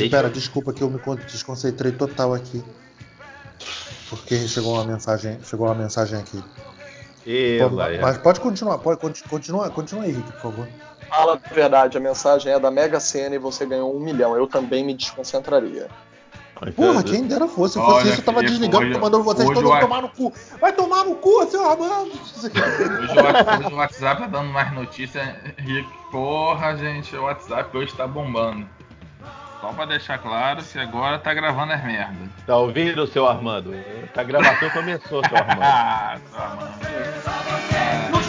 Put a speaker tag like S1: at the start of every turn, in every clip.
S1: Deixa-
S2: pera, desculpa que eu me con- desconcentrei total aqui. Porque chegou uma mensagem, chegou uma mensagem aqui.
S1: Laia.
S2: mas pode continuar, pode conti- continua, aí, Rick, por favor.
S3: Fala a verdade, a mensagem é da Mega Sena e você ganhou um milhão. Eu também me desconcentraria.
S2: Porra, quem dera fosse. Se fosse
S4: Olha,
S2: isso, eu tava desligando,
S4: hoje-
S2: mandando vocês todos
S4: eu acho-
S2: tomar no cu. Vai tomar no cu, seu Armando!
S4: Hoje o, o WhatsApp tá dando mais notícias. Rick, porra, gente, o WhatsApp hoje tá bombando. Só pra deixar claro que agora tá gravando as merdas.
S1: Tá ouvindo, seu Armando? A gravação começou, seu Armando.
S4: Ah, tá, mano.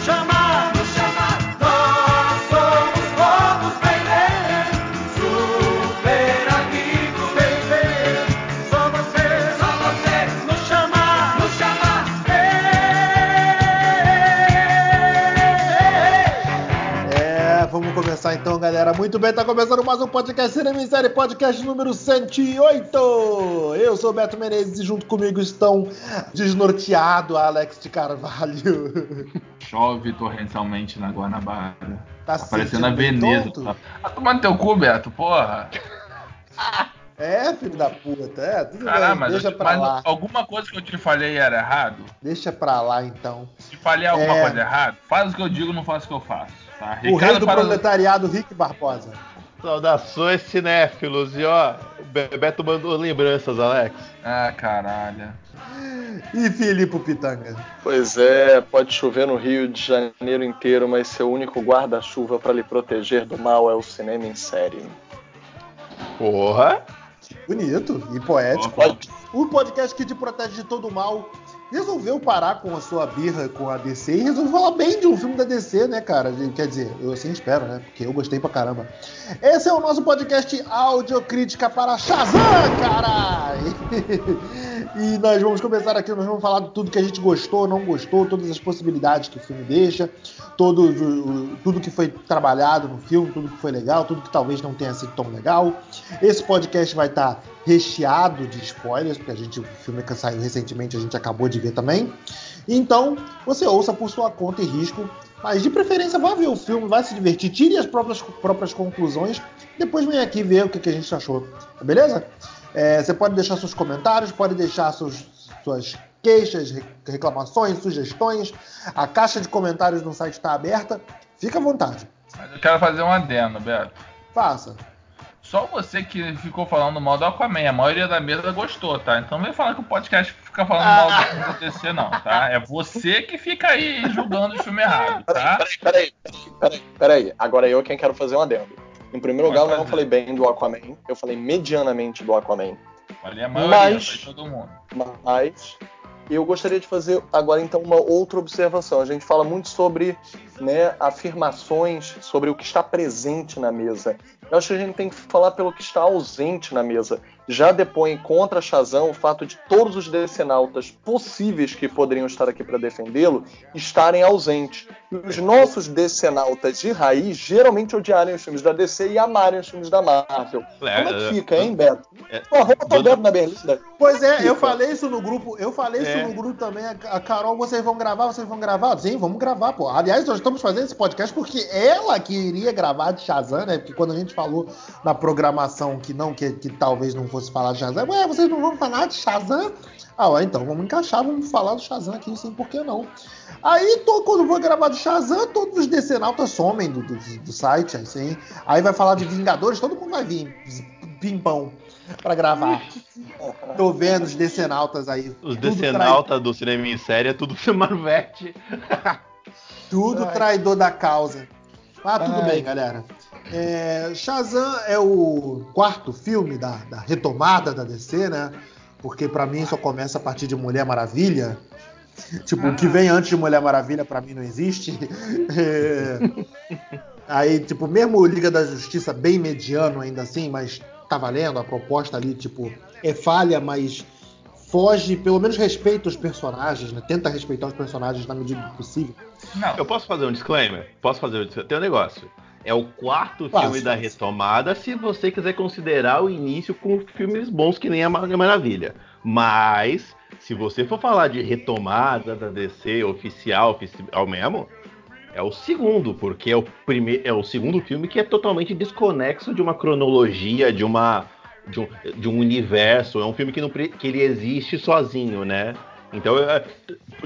S2: Galera. Muito bem, tá começando mais um podcast Cinema em Série, podcast número 108. Eu sou o Beto Menezes e junto comigo estão desnorteado Alex de Carvalho.
S4: Chove torrencialmente na Guanabara.
S2: Tá
S4: Tá parecendo a Veneza. Tá... Ah, tomando teu cu, Beto, porra.
S2: É, filho da puta. É, tudo
S4: Caramba,
S2: bem, deixa
S4: eu
S2: pra
S4: mas
S2: lá.
S4: alguma coisa que eu te falei era errado?
S2: Deixa pra lá então.
S4: Se falei alguma
S2: É.
S4: coisa errada, faz o que eu digo, não faço o que eu faço. Tá?
S2: O rei do
S4: para
S2: proletariado, Rick Barbosa.
S1: Saudações cinéfilos. E ó, o Bebeto mandou lembranças, Alex.
S4: Ah, caralho.
S2: E Filipe Pitanga.
S3: Pois é, pode chover no Rio de Janeiro inteiro, mas seu único guarda-chuva para lhe proteger do mal é o cinema em série.
S1: Porra.
S2: Bonito e poético. O podcast que te protege de todo mal resolveu parar com a sua birra com a DC e resolveu falar bem de um filme da DC, né, cara? Quer dizer, eu assim espero, né? Porque eu gostei pra caramba. Esse é o nosso podcast Audiocrítica para Shazam, caralho! e nós vamos começar aqui, nós vamos falar de tudo que a gente gostou, não gostou, todas as possibilidades que o filme deixa, todo, tudo que foi trabalhado no filme, tudo que foi legal, tudo que talvez não tenha sido tão legal. Esse podcast vai estar recheado de spoilers, porque a gente, o filme que saiu recentemente a gente acabou de ver também. Então, você ouça por sua conta e risco, mas de preferência vá ver o filme, vai se divertir, tire as próprias, próprias conclusões, depois vem aqui ver o que, que a gente achou, beleza? É, você pode deixar seus comentários, pode deixar seus- suas queixas, re- reclamações, sugestões. A caixa de comentários no site está aberta, fica à vontade,
S4: Mas eu quero fazer um adendo, Beto.
S2: faça.
S4: Só você que ficou falando mal do Aquaman. A maioria da mesa gostou, tá? Então não vem falar que o podcast fica falando mal do da DC, não, tá? É você que fica aí julgando o filme errado, tá?
S3: Peraí, peraí, peraí, peraí. Agora eu quem quero fazer um adendo. Em primeiro lugar, eu não falei bem do Aquaman, eu falei medianamente do Aquaman.
S4: Falei a maioria,
S3: Mas-
S4: todo mundo.
S3: Mas eu gostaria de fazer agora então uma outra observação. A gente fala muito sobre né, afirmações sobre o que está presente na mesa. Eu acho que a gente tem que falar pelo que está ausente na mesa. Já depõe contra Shazam o fato de todos os decenautas possíveis que poderiam estar aqui para defendê-lo estarem ausentes. E os nossos decenautas de raiz geralmente odiarem os filmes da DC e amarem os filmes da Marvel. Como é que fica, hein, Beto?
S1: É,
S3: Pô, arruma teu
S1: Duda-
S3: dedo na berlinda.
S2: Pois é, eu falei isso no grupo, eu falei
S1: É.
S2: isso no grupo também. A a Carol, vocês vão gravar, vocês vão gravar? Sim, vamos gravar, pô. Aliás, nós estamos fazendo esse podcast porque ela queria gravar de Shazam, né? Porque quando a gente falou na programação que não, que, que talvez não fosse falar de Shazam, ué, vocês não vão falar de Shazam? Ah, ué, então vamos encaixar, vamos falar do Shazam aqui, sim, por que não? Aí, to- quando for gravar de Shazam, todos os decenautas somem do, do, do site, assim. Aí vai falar de Vingadores, todo mundo vai vir, pimpão, pra gravar. Tô vendo os decenautas aí.
S1: Os decenautas do cinema em série é tudo Marvete.
S2: Tudo traidor da causa. Ah, tudo
S1: Ai.
S2: bem, galera. É, Shazam é o quarto filme da, da retomada da DC, né? Porque pra mim só começa a partir de Mulher Maravilha. Tipo, o que vem antes de Mulher Maravilha pra mim não existe. É, Aí, tipo, mesmo o Liga da Justiça bem mediano ainda assim, mas tá valendo, a proposta ali, tipo, é falha, mas foge, pelo menos respeita os personagens, né? Tenta respeitar os personagens na medida do possível.
S4: Não,
S1: Eu posso fazer um disclaimer? Posso fazer um disclaimer? Tem um negócio. É o quarto
S2: Faça.
S1: filme da retomada, se você quiser considerar o início com filmes bons que nem a Mar- Maravilha. Mas, se você for falar de retomada da DC oficial, oficial mesmo, é o segundo, porque é o primeiro, é o segundo filme que é totalmente desconexo de uma cronologia, de uma de um, de um universo. É um filme que não que ele existe sozinho, né? Então é,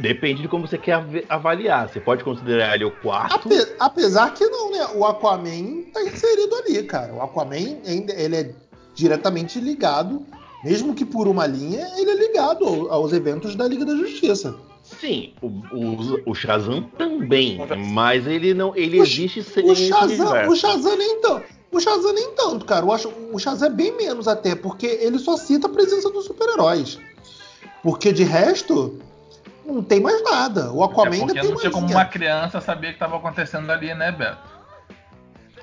S1: depende de como você quer av- avaliar. Você pode considerar ele o quarto.
S2: Ape- apesar que não, né? O Aquaman tá inserido ali, cara. O Aquaman ele é diretamente ligado, mesmo que por uma linha, ele é ligado ao- aos eventos da Liga da Justiça.
S1: Sim, o, o, o Shazam também, mas ele não, ele
S2: O-
S1: existe sem
S2: O Shazam, o Shazam nem tanto. O Shazam nem tanto, cara. Acho o Shazam é bem menos até, porque ele só cita a presença dos super-heróis. Porque de resto, não tem mais nada. O Aquaman
S4: É
S2: ainda tem
S4: não tinha como uma criança saber o que estava acontecendo ali, né, Beto?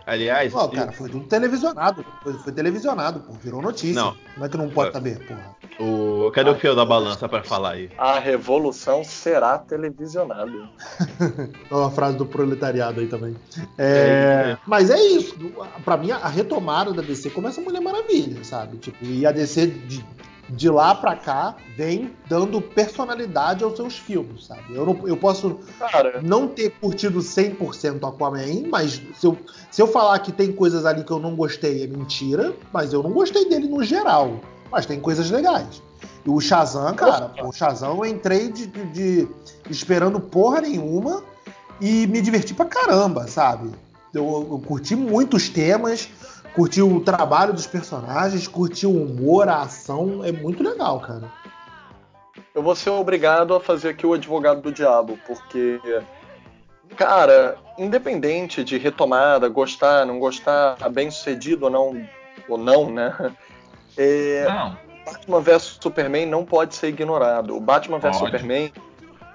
S1: Aliás,
S2: Não, cara, foi tudo televisionado. Foi, foi televisionado, pô. Virou notícia.
S1: Não.
S2: Como é que não pode
S1: É.
S2: saber, porra?
S1: o, cadê o fio da balança pra falar aí?
S3: A revolução será televisionada.
S2: Olha a frase do proletariado aí também. É, mas é isso. Pra mim, a retomada da DC começa a Mulher Maravilha, sabe? Tipo, e a DC de, de lá pra cá vem dando personalidade aos seus filmes, sabe? Eu, não- eu posso
S3: Cara,
S2: não ter curtido 100% Aquaman, mas se eu, se eu falar que tem coisas ali que eu não gostei, é mentira, mas eu não gostei dele no geral. Mas tem coisas legais. E o Shazam, cara, o Shazam eu entrei de, de- de- esperando porra nenhuma e me diverti pra caramba, sabe? Eu, eu curti muito os temas, curti o trabalho dos personagens, curti o humor, a ação, é muito legal, cara.
S3: eu vou ser obrigado a fazer aqui o advogado do diabo, porque, cara, independente de retomada, gostar, não gostar, bem sucedido ou não, ou não, né? É,
S4: Não.
S3: Batman vs Superman não pode ser ignorado. O Batman vs. Superman,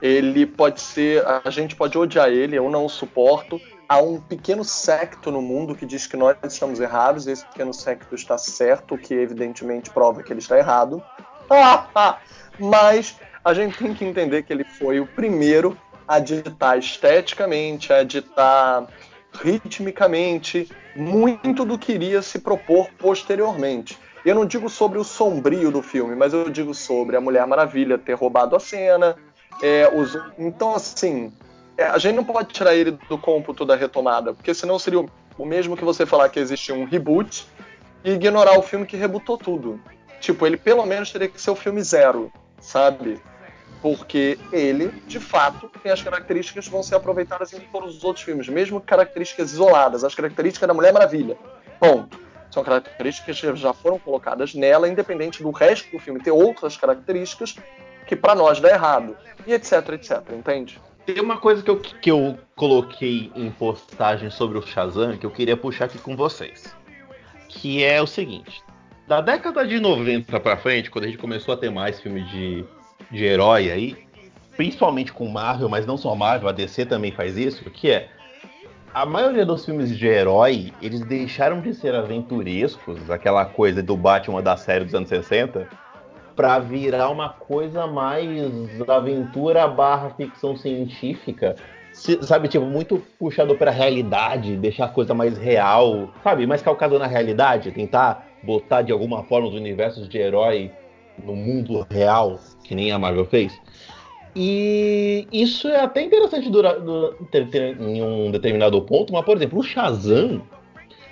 S3: ele pode ser. A gente pode odiar ele, eu não o suporto. Há um pequeno secto no mundo que diz que nós estamos errados, e esse pequeno secto está certo, o que evidentemente prova que ele está errado. Mas a gente tem que entender que ele foi o primeiro a ditar esteticamente, a ditar ritmicamente muito do que iria se propor posteriormente. Eu não digo sobre o sombrio do filme, mas eu digo sobre a Mulher Maravilha ter roubado a cena. é, os- Então, assim, é, a gente não pode tirar ele do cômputo da retomada, porque senão seria o- mesmo que você falar que existe um reboot e ignorar o filme que rebutou tudo. Tipo, ele pelo menos teria que ser o filme zero, sabe? Porque ele, de fato, tem as características que vão ser aproveitadas em todos os outros filmes, mesmo características isoladas, as características da Mulher Maravilha. Ponto. São características que já foram colocadas nela, independente do resto do filme ter outras características que pra nós dá errado. E etc, etc, entende?
S1: Tem uma coisa que eu, que eu coloquei em postagem sobre o Shazam que eu queria puxar aqui com vocês. Que é o seguinte: da década de 90 pra frente, quando a gente começou a ter mais filme de, de herói aí, principalmente com Marvel, mas não só Marvel, a DC também faz isso, que é a maioria dos filmes de herói, eles deixaram de ser aventurescos, aquela coisa do Batman da série dos anos 60, pra virar uma coisa mais aventura barra ficção científica. Se- sabe, tipo, muito puxado pra realidade, deixar a coisa mais real, sabe, mais calcado na realidade, tentar botar de alguma forma os universos de herói no mundo real, que nem a Marvel fez. E isso é até interessante ter- ter- em um determinado ponto, mas, por exemplo, o Shazam,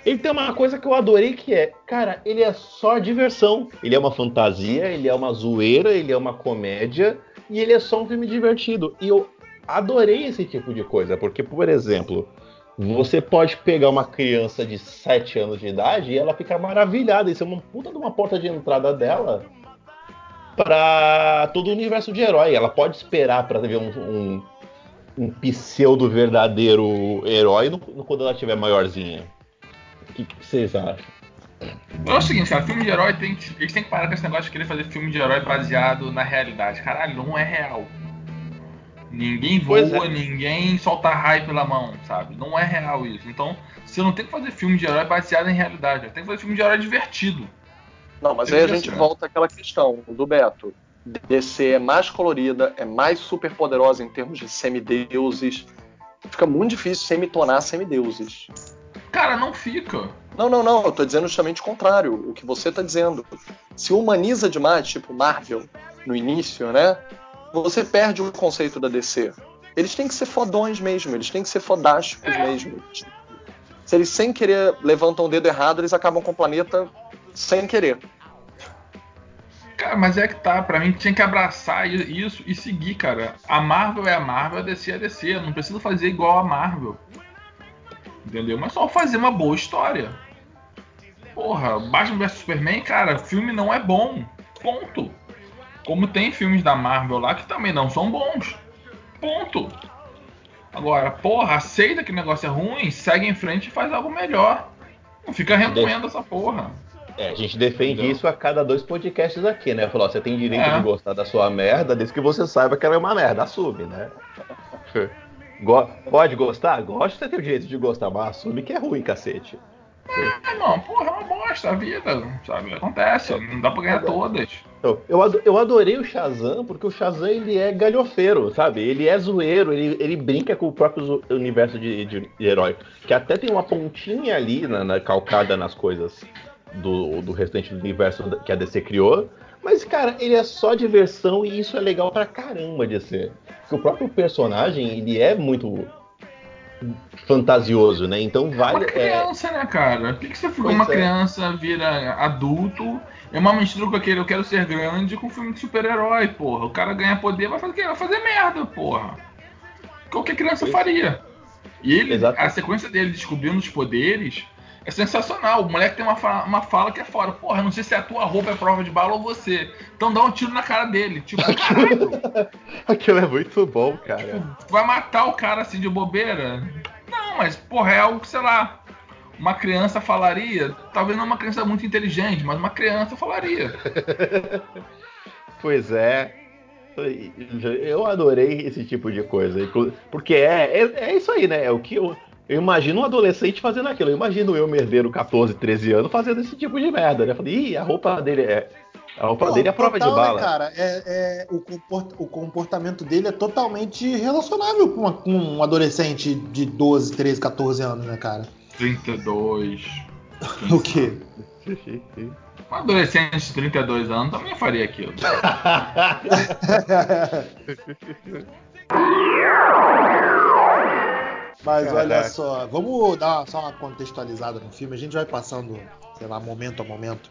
S1: ele tem uma coisa que eu adorei que é, cara, ele é só diversão. Ele é uma fantasia, ele é uma zoeira, ele é uma comédia e ele é só um filme divertido. E eu adorei esse tipo de coisa, porque, por exemplo, você pode pegar uma criança de 7 anos de idade e ela ficar maravilhada. Isso é uma puta de uma porta de entrada dela para todo o universo de herói. Ela pode esperar para ver um, um, um pseudo verdadeiro herói no- no- quando ela tiver maiorzinha. O que, que vocês acham?
S4: É o seguinte, cara, filme de herói tem que, eles têm que parar com esse negócio de querer fazer filme de herói baseado na realidade. Caralho, não é real. Ninguém voa,
S1: é.
S4: ninguém solta raio pela mão, sabe? Não é real isso. Então, você não tem que fazer filme de herói baseado em realidade. Tem que fazer filme de herói divertido.
S3: Não, mas
S4: Tem
S3: aí a gente
S4: ser.
S3: volta àquela questão do Beto. DC é mais colorida, é mais super poderosa em termos de semideuses. Fica muito difícil semitonar semideuses.
S4: Cara, não fica.
S3: Não, não, não, eu tô dizendo justamente o contrário, o que você tá dizendo. Se humaniza demais, tipo Marvel, no início, né? Você perde o conceito da DC. eles têm que ser fodões mesmo, eles têm que ser fodásticos mesmo. Se eles sem querer levantam o dedo errado, eles acabam com o planeta sem querer.
S4: Cara, mas é que tá, pra mim tinha que abraçar isso e seguir, cara. A Marvel é a Marvel, a DC é a DC. Eu não preciso fazer igual a Marvel. Entendeu? Mas só fazer uma boa história. Porra, Batman vs Superman, cara, filme não é bom. Ponto. Como tem filmes da Marvel lá que também não são bons. Ponto. Agora, porra, aceita que o negócio é ruim, segue em frente e faz algo melhor. Não fica remoendo essa porra.
S1: É, a gente defende
S4: Entendeu?
S1: isso a cada dois podcasts aqui, né? Falou, ó, você tem direito
S4: É.
S1: de gostar da sua merda, desde que você saiba que ela é uma merda, assume, né? Go- pode gostar? Gosta, você tem o direito de gostar, mas assume que é ruim, cacete.
S4: É, irmão, porra, é uma bosta a vida, sabe? Acontece, não dá pra ganhar todas.
S1: Eu, eu adorei o Shazam, porque o Shazam ele é galhofeiro, sabe? Ele é zoeiro, ele, ele brinca com o próprio universo de, de- de herói. Que até tem uma pontinha ali na, na- calcada nas coisas do, do restante do universo que a DC criou. Mas, cara, ele é só diversão e isso é legal pra caramba de ser. Porque o próprio personagem, ele é muito fantasioso, né? Então
S4: Uma
S1: vale. é,
S4: criança, né, cara? Por que, que você fica
S1: Pois
S4: uma
S1: é.
S4: criança, vira adulto? É uma mistura com aquele eu quero ser grande com filme de super-herói, porra. O cara ganha poder, vai fazer o quê? Vai fazer merda, porra. Qualquer criança
S1: Pois-
S4: faria. E ele,
S1: Exato.
S4: a sequência dele descobrindo os poderes é sensacional. O moleque tem uma, fa- uma fala que é fora. Porra, não sei se a tua roupa é prova de bala ou você. Então dá um tiro na cara dele. Tipo, caralho.
S1: Aquilo é muito bom, cara.
S4: Tu vai matar o cara assim de bobeira? Não, mas porra, é algo que, sei lá, uma criança falaria. Talvez não uma criança muito inteligente, mas uma criança falaria.
S1: Pois é. Eu adorei esse tipo de coisa. Porque é, é, é isso aí, né? É o que eu, eu imagino um adolescente fazendo aquilo. Eu imagino eu, merdeiro, 14, 13 anos, fazendo esse tipo de merda, né? Eu falei, ih, a roupa dele é. A roupa
S2: Pô,
S1: dele é a prova
S2: total,
S1: de
S2: né,
S1: bala.
S2: cara? É, é- o, comport- o comportamento dele é totalmente relacionável com, uma- com um adolescente de 12, 13, 14 anos, né, cara?
S4: 32.
S2: O quê?
S4: Um adolescente de 32 anos também faria aquilo.
S2: Mas olha
S1: Caraca.
S2: só, vamos dar só uma contextualizada no filme. A gente vai passando, sei lá, momento a momento.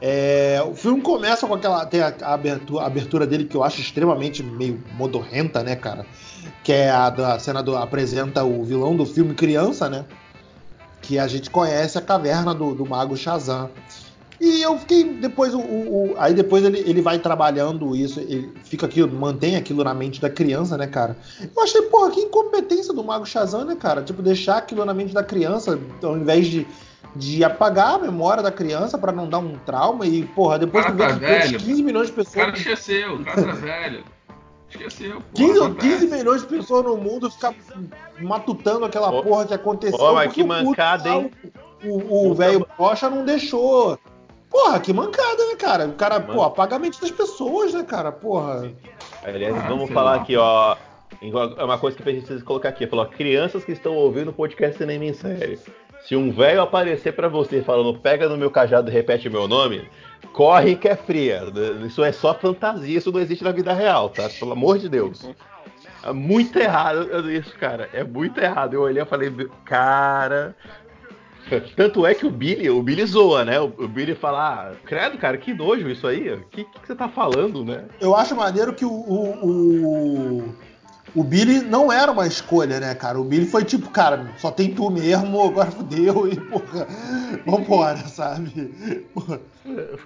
S2: É, o filme começa com aquela. Tem a, a abertura, a abertura dele que eu acho extremamente meio modorrenta, né, cara? Que é a da cena do. apresenta o vilão do filme Criança, né? Que a gente conhece a caverna do, do Mago Shazam. E eu fiquei. Depois o. o- aí depois ele, ele vai trabalhando isso, ele fica aquilo, mantém aquilo na mente da criança, né, cara? Eu achei, porra, que incompetência do Mago Shazam, né, cara? Tipo, deixar aquilo na mente da criança, ao invés de, de apagar a memória da criança pra não dar um trauma e, porra, depois
S4: Cara
S2: tu vê
S4: tá
S2: que
S4: velho.
S2: 15 milhões de
S4: O cara
S2: pessoas.
S4: esqueceu, o cara tá velho. Esqueceu. porra,
S2: 15, ou
S4: acontece.
S2: 15 milhões de pessoas no mundo ficar matutando aquela porra que aconteceu. porque
S1: que mancada, hein?
S2: O o velho Rocha não deixou. Porra, que mancada, né, cara? O cara,
S1: Mano.
S2: pô, apaga a mente das pessoas, né, cara? Porra.
S1: Aliás,
S4: Ah,
S1: vamos falar
S4: lá.
S1: aqui, ó. É uma coisa que precisa colocar aqui. Falou, crianças que estão ouvindo o podcast Cinema em Série. Se um velho aparecer pra você falando, pega no meu cajado e repete meu nome, corre que é fria. Isso é só fantasia, isso não existe na vida real, tá? Pelo amor de Deus. É muito errado isso, cara. É muito errado. Eu olhei e falei, cara. Tanto é que o Billy, o Billy zoa, né? O, Billy fala, ah, credo, cara, que nojo isso aí. O que, que você tá falando, né?
S2: Eu acho maneiro que o, o, o, o Billy não era uma escolha, né, cara? O Billy foi tipo, cara, só tem tu mesmo, agora fudeu e, porra, vambora, sabe? Porra.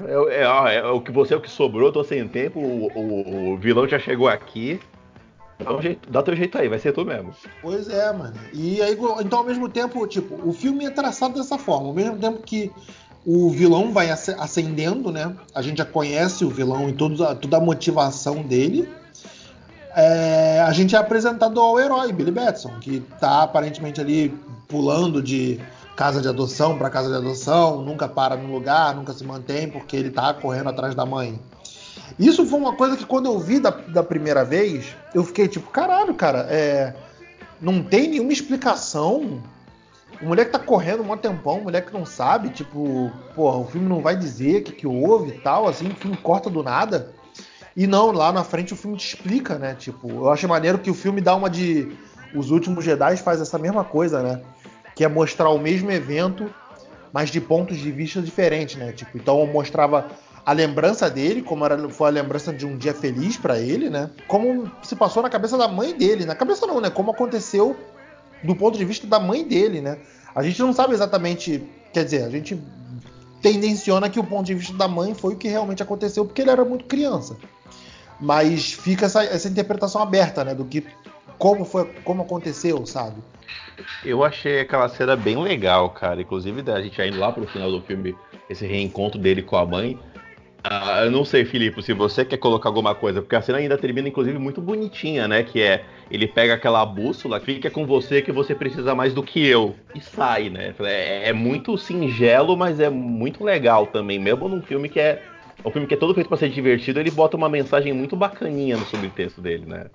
S1: É, é, ó, é o que você é o que sobrou, tô sem tempo, o, o- o vilão já chegou aqui. Dá, um jeito, dá teu jeito aí, vai ser tu mesmo.
S2: Pois é, mano. E aí, então, ao mesmo tempo, tipo, o filme é traçado dessa forma. Ao mesmo tempo que o vilão vai ascendendo, né? A gente já conhece o vilão e toda, toda a motivação dele. É, a gente é apresentado ao herói, Billy Batson, que tá aparentemente ali pulando de casa de adoção para casa de adoção, nunca para no lugar, nunca se mantém porque ele tá correndo atrás da mãe. Isso foi uma coisa que quando eu vi da, da primeira vez, eu fiquei tipo, caralho, cara, é, não tem nenhuma explicação. O moleque tá correndo um tempão, o moleque não sabe, tipo, porra, o filme não vai dizer o que, que houve e tal, assim, o filme corta do nada. E não, lá na frente o filme te explica, né? Tipo, eu acho maneiro que o filme dá uma de. Os últimos Jedi faz essa mesma coisa, né? Que é mostrar o mesmo evento, mas de pontos de vista diferentes, né? Tipo, então mostrava a lembrança dele, como era, foi a lembrança de um dia feliz pra ele, né? Como se passou na cabeça da mãe dele. Na cabeça não, né? Como aconteceu do ponto de vista da mãe dele, né? A gente não sabe exatamente. Quer dizer, a gente tendenciona que o ponto de vista da mãe foi o que realmente aconteceu, porque ele era muito criança. Mas fica essa, essa interpretação aberta, né? Do que. Como foi, como aconteceu, sabe?
S1: Eu achei aquela cena bem legal, cara. Inclusive, da gente indo lá pro final do filme, esse reencontro dele com a mãe. Ah, eu não sei, Filipe, se você quer colocar alguma coisa, porque a cena ainda termina, inclusive, muito bonitinha, né? Que é ele pega aquela bússola, fica com você que você precisa mais do que eu. E sai, né? É, é muito singelo, mas é muito legal também, mesmo num filme que é. Um filme que é todo feito para ser divertido, ele bota uma mensagem muito bacaninha no subtexto dele, né?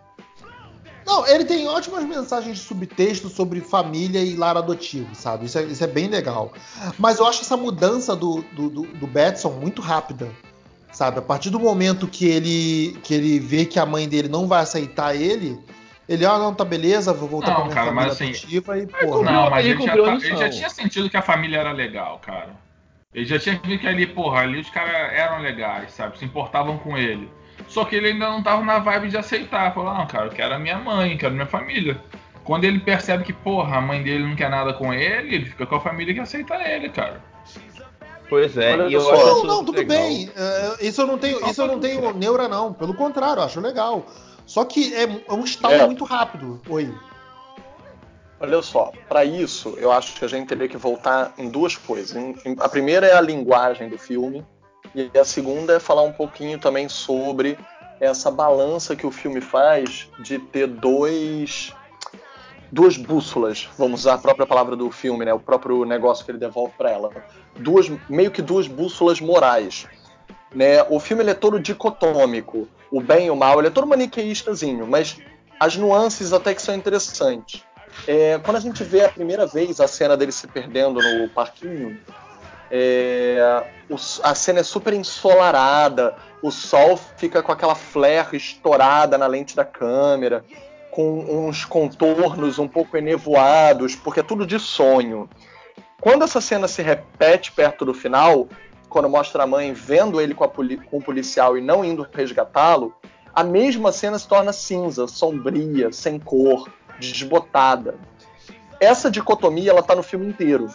S2: Não, ele tem ótimas mensagens de subtexto sobre família e lar adotivo, sabe? Isso é, isso é bem legal. Mas eu acho essa mudança do, do, do, do Batson muito rápida. Sabe? A partir do momento que ele, que ele vê que a mãe dele não vai aceitar ele, ele, ah, não, tá beleza, vou voltar
S4: Não,
S2: pra minha
S4: cara,
S2: família
S4: mas assim,
S2: adotiva e,
S1: mas
S2: pô.
S4: Não, mas
S1: ele
S4: ele, já, tá- ele já tinha sentido que a família era legal, cara. Ele já tinha visto que ali, porra, ali os caras eram legais, sabe? Se importavam com ele. Só que ele ainda não tava na vibe de aceitar. Falar, não, cara, eu quero a minha mãe, quero a minha família. Quando ele percebe que, porra, a mãe dele não quer nada com ele, ele fica com a família que aceita ele, cara.
S1: Pois é,
S3: Olha
S1: e eu
S3: só.
S1: acho
S2: Não,
S1: isso
S2: não, tudo
S1: legal.
S2: bem. É, isso eu não tenho, isso eu não tenho neura, não. Pelo contrário, eu acho legal. Só que é, é um estalo
S3: É.
S2: muito rápido. Oi.
S3: Olha só, para isso eu acho que a gente teria que voltar em duas coisas. Em- em- a primeira é a linguagem do filme e a segunda é falar um pouquinho também sobre essa balança que o filme faz de ter dois duas bússolas, vamos usar a própria palavra do filme, né, o próprio negócio que ele devolve para ela. Duas meio que duas bússolas morais. Né? O filme ele é todo dicotômico, o bem e o mal, ele é todo maniqueistazinho, mas as nuances até que são interessantes. É, quando a gente vê a primeira vez a cena dele se perdendo no parquinho, é, o- a cena é super ensolarada, o sol fica com aquela flare estourada na lente da câmera, com uns contornos um pouco enevoados, porque é tudo de sonho. Quando essa cena se repete perto do final, quando mostra a mãe vendo ele com, com o policial e não indo resgatá-lo, a mesma cena se torna cinza, sombria, sem cor, desbotada. Essa dicotomia ela tá no filme inteiro.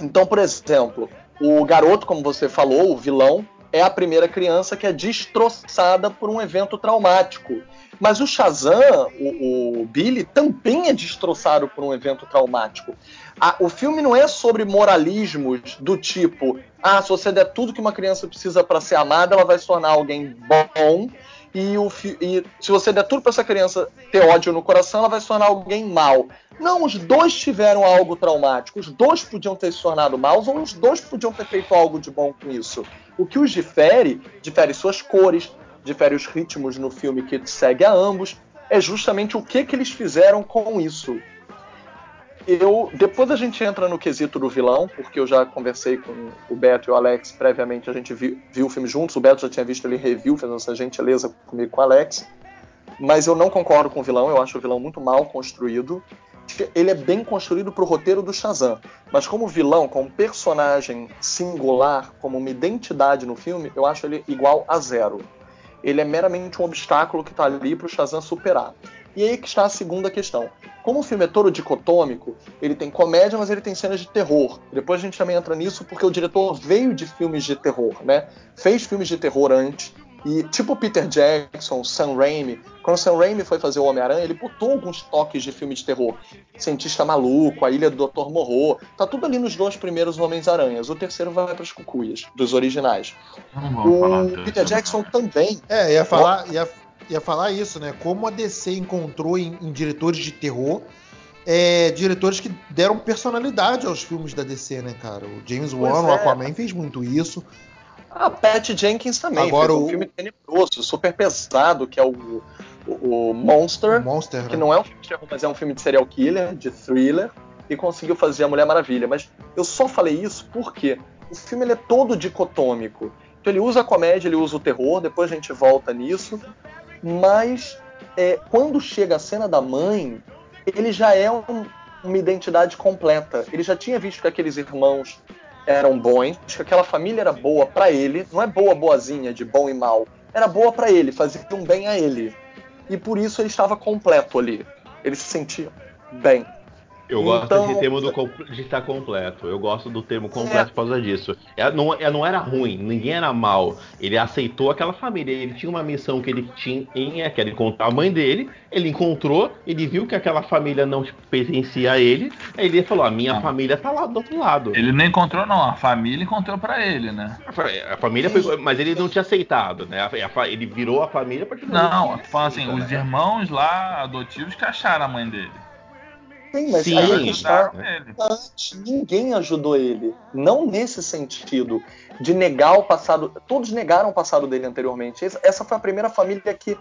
S3: Então, por exemplo, o garoto, como você falou, o vilão, é a primeira criança que é destroçada por um evento traumático. Mas o Shazam, o, o Billy, também é destroçado por um evento traumático. A- o filme não é sobre moralismos do tipo: ah, se você der tudo que uma criança precisa para ser amada, ela vai se tornar alguém bom. E, o e se você der tudo para essa criança ter ódio no coração, ela vai se tornar alguém mal. Não, os dois tiveram algo traumático. Os dois podiam ter se tornado maus, ou os dois podiam ter feito algo de bom com isso. O que os difere, difere suas cores, difere os ritmos no filme que segue a ambos, é justamente o que, que eles fizeram com isso. Eu, depois a gente entra no quesito do vilão, porque eu já conversei com o Beto e o Alex previamente, a gente viu, viu o filme juntos, o Beto já tinha visto ele review, fez essa gentileza comigo com o Alex. Mas eu não concordo com o vilão, eu acho o vilão muito mal construído. Ele é bem construído pro roteiro do Shazam, mas como vilão, como personagem singular, como uma identidade no filme, eu acho ele igual a zero. Ele é meramente um obstáculo que tá ali pro Shazam superar. E aí que está a segunda questão. Como o filme é todo dicotômico, ele tem comédia, mas ele tem cenas de terror. Depois a gente também entra nisso porque o diretor veio de filmes de terror, né? Fez filmes de terror antes. E tipo Peter Jackson, Sam Raimi, quando Sam Raimi foi fazer o Homem-Aranha, ele botou alguns toques de filme de terror. Cientista Maluco, A Ilha do Dr. Morro, tá tudo ali nos dois primeiros Homens-Aranhas. O terceiro vai para as cucuias, dos originais. O Peter. Jackson também
S2: É, ia falar, ia, ia falar isso, né? Como a DC encontrou em, em diretores de terror é, diretores que deram personalidade aos filmes da DC, né, cara? O James Wan, o
S3: é.
S2: Aquaman, fez muito isso.
S3: A Pat Jenkins também
S2: Agora
S3: fez um
S2: o-
S3: filme tenebroso, super pesado, que é o, o, o
S2: O
S3: Monster,
S2: Monster, né?
S3: que não é um filme de terror, mas é um filme de serial killer, de thriller, e conseguiu fazer a Mulher Maravilha. Mas eu só falei isso porque o filme ele é todo dicotômico. Ele usa a comédia, ele usa o terror, depois a gente volta nisso. Mas é, quando chega a cena da mãe, ele já é um- uma identidade completa. Ele já tinha visto que aqueles irmãos eram bons, que aquela família era boa pra ele. Não é boa boazinha de bom e mal. Era boa pra ele, fazia um bem a ele. E por isso ele estava completo ali. Ele se sentia bem.
S1: Eu gosto
S3: Então-
S1: desse termo do com- de estar completo. Eu gosto do termo completo por causa disso. É, não, é, não era ruim, ninguém era mal. Ele aceitou aquela família. Ele tinha uma missão que ele tinha, que era encontrar a mãe dele. Ele encontrou, ele viu que aquela família não pertencia a ele. Aí ele falou: A minha
S4: Ah.
S1: família tá lá do outro lado.
S4: Ele não encontrou, não. A família encontrou pra ele, né?
S1: A fa- A família mas ele não tinha aceitado, né? A- a fa- Ele virou a família a partir do
S4: Não, assim, os
S1: né?
S4: irmãos lá adotivos que acharam a mãe dele.
S3: Sim, mas
S1: Sim,
S3: aí é está. Ninguém ajudou ele. Não nesse sentido de negar o passado. Todos negaram o passado dele anteriormente. Essa- foi a primeira família que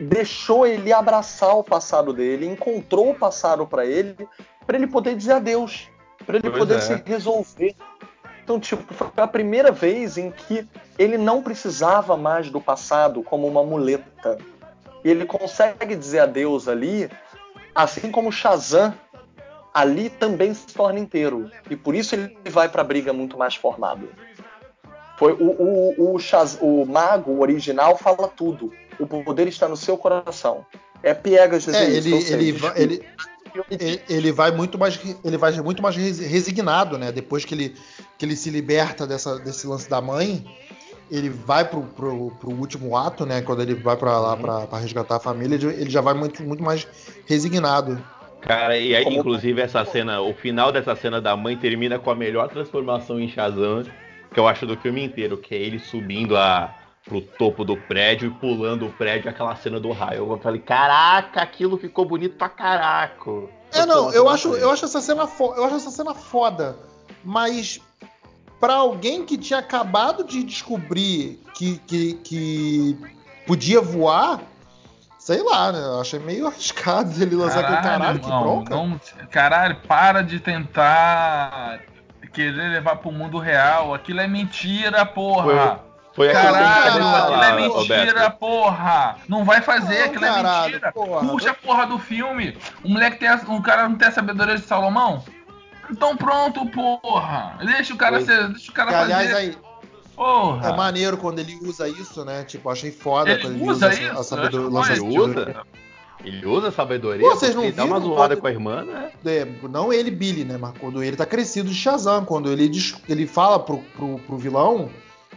S3: deixou ele abraçar o passado dele, encontrou o passado pra ele, pra ele poder dizer adeus, Pra ele
S1: Pois
S3: poder
S1: é.
S3: se resolver. Então, tipo, foi a primeira vez em que ele não precisava mais do passado como uma muleta. E ele consegue dizer adeus ali, assim como Shazam ali também se torna inteiro. E por isso ele vai pra briga muito mais formado. Foi o, o, o, Shaz- o mago original fala tudo. O poder está no seu coração. É piegas
S2: É, ele, ele, vai- ele, ele, vai muito mais ele vai muito mais res- resignado, né? Depois que ele, que ele se liberta dessa, desse lance da mãe, ele vai pro, pro, pro último ato, né? Quando ele vai pra lá
S1: Uhum.
S2: pra resgatar a família, ele ele já vai muito, muito mais resignado.
S1: Cara, e aí,
S3: Como-
S1: inclusive essa cena, o final dessa cena da mãe termina com a melhor transformação em Shazam que eu acho do filme inteiro, que é ele subindo a, pro topo do prédio e pulando o prédio, aquela cena do raio. Eu falei, caraca, aquilo ficou bonito pra caraca.
S2: É, não, eu acho, eu acho essa cena fo- eu acho essa cena foda, mas pra alguém que tinha acabado de descobrir que, que, que podia voar, sei lá, né? Eu achei meio arriscado ele lançar aquele caralho, que bronca.
S4: não- caralho, para de tentar querer levar pro mundo real. Aquilo é mentira, porra.
S1: Foi aquilo que a gente
S4: Caralho, aquilo é mentira,
S1: Roberto.
S4: porra! Não vai fazer,
S2: Não,
S4: aquilo é
S2: caralho,
S4: mentira.
S2: porra.
S4: Puxa a porra do filme. O moleque tem a, o cara não tem a sabedoria de Salomão? Então pronto, porra. Deixa o cara ser, deixa o cara
S2: Que, aliás,
S4: fazer.
S2: aí,
S4: Porra.
S2: é maneiro quando ele usa isso, né? Tipo, achei foda
S4: Ele
S2: quando ele
S4: usa
S2: usa,
S4: isso,
S2: essa- a sabedoria.
S1: Ele usa? Ele usa sabedoria,
S2: Pô, vocês não
S1: porque dá uma zoada com a irmã, né?
S2: É, não ele, Billy, né? Mas quando ele tá crescido de Shazam, quando ele, diz- ele fala pro, pro, pro vilão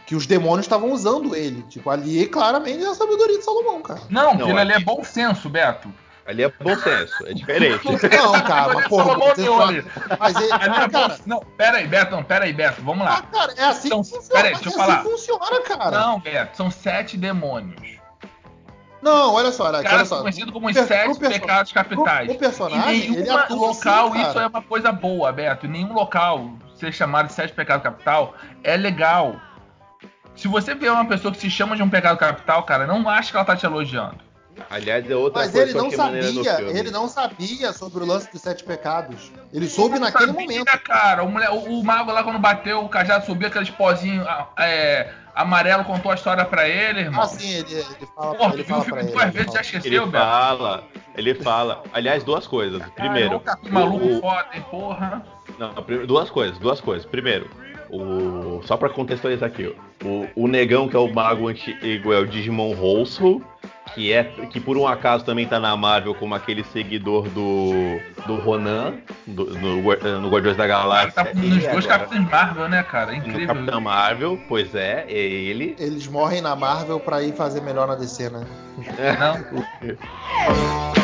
S2: que os demônios estavam usando ele. Tipo, ali claramente é a sabedoria de Salomão, cara.
S4: Não,
S1: Não,
S4: aquilo ali é bom senso, Beto.
S1: Ali é bom senso, é diferente.
S2: Não, cara, mas porra, você fala-
S4: ali.
S2: Mas ele,
S4: Ali é bom-
S2: cara,
S4: Não, pera aí, Beto, não, pera aí, Beto, vamos
S2: ah,
S4: lá.
S2: cara, é assim
S4: Então,
S2: que funciona.
S4: peraí,
S2: mas
S4: deixa
S2: é
S4: eu
S2: assim
S4: falar.
S2: que funciona, cara.
S4: Não, Beto, são sete demônios.
S2: Não, olha só,
S4: Cara,
S2: olha só.
S4: conhecido como os
S2: Per-
S4: sete pecados capitais.
S2: pro- pro personagem,
S4: em
S2: ele
S4: nenhum
S2: atua
S4: local
S2: assim,
S4: isso é uma coisa boa, Beto. Em nenhum local ser chamado de sete pecados capital é legal. Se você vê uma pessoa que se chama de um pecado capital, cara, não acha que ela tá te elogiando.
S1: Aliás, é outra
S2: Mas
S1: coisa
S2: ele não
S1: no
S2: sabia,
S1: filme.
S2: ele não sabia sobre o lance dos sete pecados. Ele soube naquele
S4: Sabia,
S2: momento.
S4: cara. O, mulher- o- o mago lá, quando bateu, o cajado subiu, aqueles pozinhos é, amarelo, contou a história pra ele, irmão.
S2: Ah, sim, ele, ele fala,
S4: Porra,
S2: ele
S4: tu viu o
S2: fala
S4: filme
S2: pra ele.
S4: duas
S2: ele
S4: vezes já
S2: fala.
S1: Ele
S4: esqueceu, Beto?
S1: fala, ele fala. Aliás, duas coisas. Primeiro,
S4: Ah, capim maluco
S1: o-
S4: foda, hein, porra.
S1: Não, duas coisas, duas coisas. Primeiro, o, só pra contextualizar aqui, o, o negão que é o mago antigo é o Digimon Holso, que é que por um acaso também tá na Marvel como aquele seguidor do do Ronan do- no, no Guardiões da
S4: Ele
S1: Galáxia.
S4: tá nos dois Capitães Marvel, né, cara? É
S1: no
S4: incrível.
S1: Capitão Marvel, pois é, é ele.
S2: Eles morrem na Marvel pra ir fazer melhor na DC, né?
S4: Não,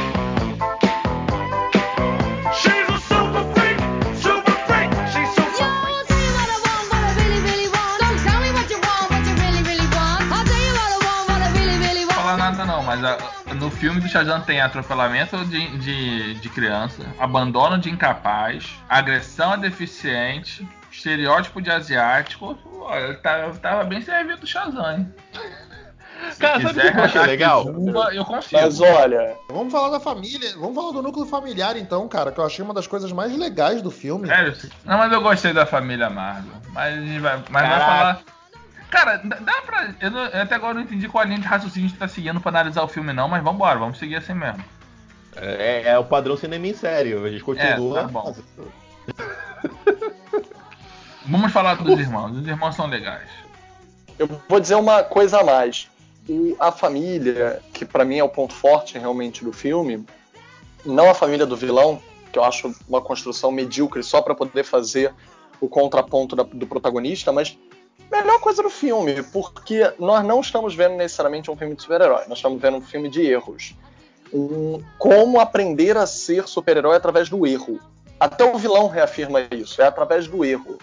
S4: nada não, mas a- no filme do Shazam tem atropelamento de, de, de criança, abandono de incapaz, agressão a deficiente, estereótipo de asiático. Olha, tá, tava bem servido o Shazam, hein? Se
S1: Cara, sabe
S4: quiser
S1: que eu achei legal?
S4: Kizumba, eu consigo.
S3: Mas olha,
S2: Vamos falar da família, vamos falar do núcleo familiar então, cara, que eu achei uma das coisas mais legais do filme.
S4: Sério? Não, mas eu gostei da família Marvel. Mas, a gente vai, mas vai falar. Cara, dá pra. Eu, não- eu até agora não entendi qual a linha de raciocínio que tá seguindo pra analisar o filme, não, mas vambora, vamos seguir assim mesmo.
S1: É, é o padrão cinema em sério. A gente continua.
S4: É, tá bom. Vamos falar dos irmãos. Os irmãos são legais.
S3: Eu vou dizer uma coisa a mais. A família, que pra mim é o ponto forte realmente do filme, não a família do vilão, que eu acho uma construção medíocre só pra poder fazer o contraponto da- do protagonista, mas melhor coisa do filme, porque nós não estamos vendo necessariamente um filme de super-herói, nós estamos vendo um filme de erros. Um- como aprender a ser super-herói através do erro. Até o vilão reafirma isso, é através do erro.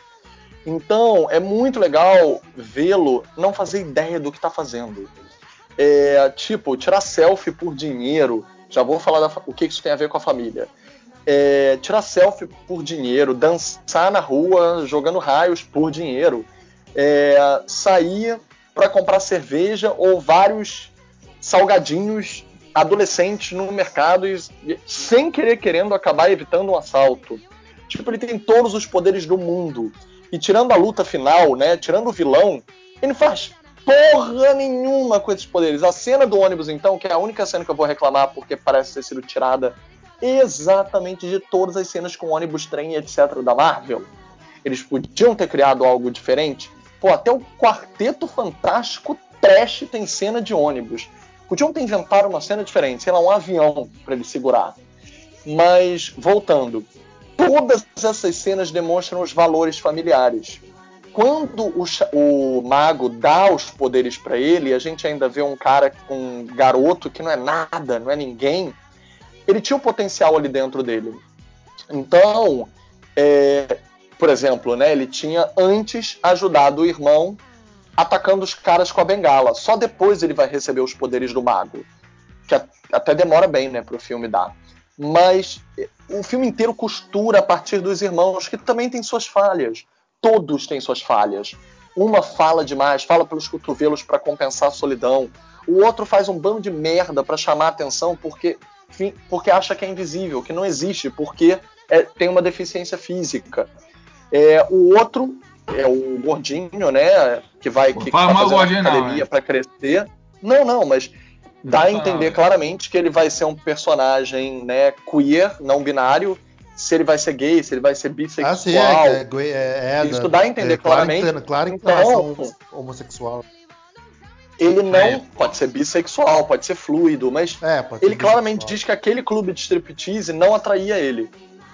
S3: Então, é muito legal vê-lo não fazer ideia do que tá fazendo. É, tipo, tirar selfie por dinheiro. Já vou falar da o que isso tem a ver com a família. É, tirar selfie por dinheiro, dançar na rua jogando raios por dinheiro, é, sair para comprar cerveja ou vários salgadinhos adolescentes no mercado e, sem querer querendo acabar evitando um assalto. Tipo, ele tem todos os poderes do mundo. E tirando a luta final, né? Tirando o vilão, ele faz porra nenhuma com esses poderes. A cena do ônibus, então, que é a única cena que eu vou reclamar porque parece ter sido tirada exatamente de todas as cenas com ônibus, trem etc. da Marvel. Eles podiam ter criado algo diferente. Pô, até o Quarteto Fantástico Trash tem cena de ônibus. Podiam ter inventado uma cena diferente, sei lá, um avião para ele segurar. Mas, voltando, todas essas cenas demonstram os valores familiares. Quando o, o mago dá os poderes para ele, a gente ainda vê um cara, um garoto que não é nada, não é ninguém. Ele tinha o potencial ali dentro dele. Então, é, por exemplo, né, ele tinha antes ajudado o irmão atacando os caras com a bengala. Só depois ele vai receber os poderes do mago. Que até demora bem, né, pro filme dar. Mas eh, o filme inteiro costura a partir dos irmãos, que também tem suas falhas. Todos têm suas falhas. Uma fala demais, fala pelos cotovelos para compensar a solidão. O outro faz um bando de merda para chamar a atenção porque, porque acha que é invisível, que não existe, porque é, tem uma deficiência física. É, o outro é o gordinho, né? Que vai que
S4: Fala
S3: tá
S4: gordinho,
S3: academia
S4: né?
S3: para crescer. Não, não, mas dá a entender claramente que ele vai ser um personagem, né, queer, não binário. Se ele vai ser gay, se ele vai ser bissexual.
S2: Ah, sim, é, é, é, é,
S3: Isso dá a entender
S2: é, claro
S3: claramente.
S2: Claro que
S3: Então-
S2: relação homossexual.
S3: Ele não
S4: É.
S3: pode ser bissexual, pode ser fluido, mas
S2: É, pode ser
S3: ele claramente diz que aquele clube de striptease não atraía ele.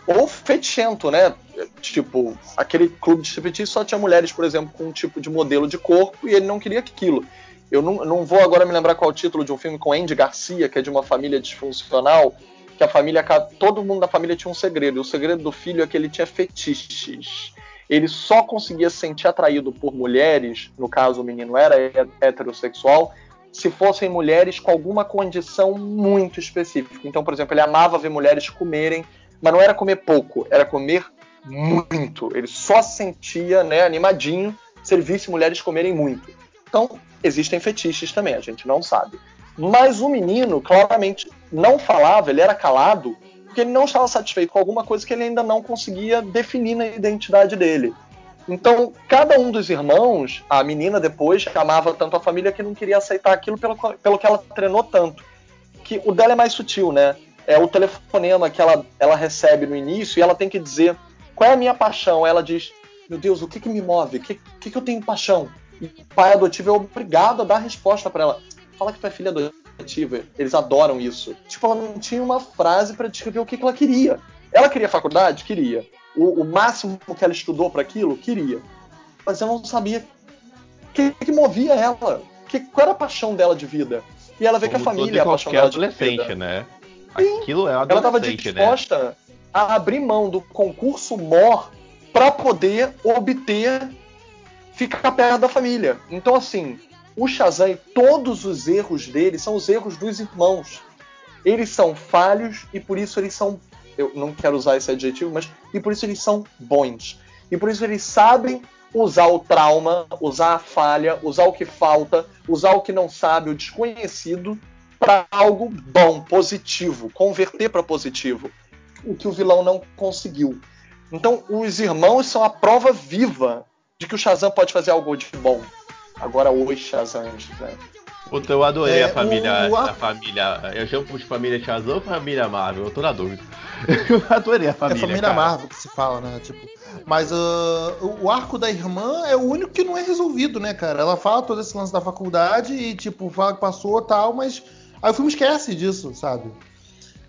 S3: Ou fetichento, né? Tipo, aquele clube de striptease só tinha mulheres, por exemplo, com um tipo de modelo de corpo e ele não queria aquilo. Eu não, não vou agora me lembrar qual é o título de um filme com Andy Garcia, que é de uma família disfuncional, que a família, todo mundo da família tinha um segredo. E o segredo do filho é que ele tinha fetiches. Ele só conseguia se sentir atraído por mulheres, no caso o menino era he- heterossexual, se fossem mulheres com alguma condição muito específica. Então, por exemplo, ele amava ver mulheres comerem, mas não era comer pouco, era comer muito. Ele só se sentia né, animadinho se ele visse mulheres comerem muito. Então, existem fetiches também, a gente não sabe. Mas o menino claramente não falava, ele era calado, porque ele não estava satisfeito com alguma coisa que ele ainda não conseguia definir na identidade dele. Então, cada um dos irmãos, a menina depois amava tanto a família que não queria aceitar aquilo pelo, pelo que ela treinou tanto. Que o dela é mais sutil, né? É o telefonema que ela, ela recebe no início e ela tem que dizer qual é a minha paixão. Ela diz: Meu Deus, o que, que me move? O que, que, que eu tenho paixão? E o pai adotivo é obrigado a dar resposta para ela. Fala que tu é filha adotiva. Eles adoram isso. Tipo, ela não tinha uma frase para descrever o que, que ela queria. Ela queria faculdade? Queria. O, o máximo que ela estudou para aquilo? Queria. Mas eu não sabia o que, que movia ela. Que, qual era a paixão dela de vida? E ela vê que a
S1: Como
S3: família é a paixão dela de
S1: adolescente,
S3: vida.
S1: né? Aquilo é
S3: Ela estava
S1: né?
S3: disposta a abrir mão do concurso MOR para poder obter ficar perto da família. Então, assim, o Shazam todos os erros dele são os erros dos irmãos. Eles são falhos e por isso eles são. Eu não quero usar esse adjetivo, mas. E por isso eles são bons. E por isso eles sabem usar o trauma, usar a falha, usar o que falta, usar o que não sabe, o desconhecido, para algo bom, positivo, converter para positivo. O que o vilão não conseguiu. Então, os irmãos são a prova viva de que o Shazam pode fazer algo de bom. Agora os Shazams, né?
S1: Puta, eu adorei
S2: É,
S1: a família.
S2: o-
S1: A família. Eu chamo de família Shazam ou família Marvel? Eu tô na dúvida. Eu adorei a
S2: É
S1: família.
S2: família
S1: cara.
S2: Marvel que se fala, né? Tipo, mas ah, o arco da irmã é o único que não é resolvido, né, cara? Ela fala todo esse lance da faculdade e, tipo, fala que passou e tal, mas aí o filme esquece disso, sabe?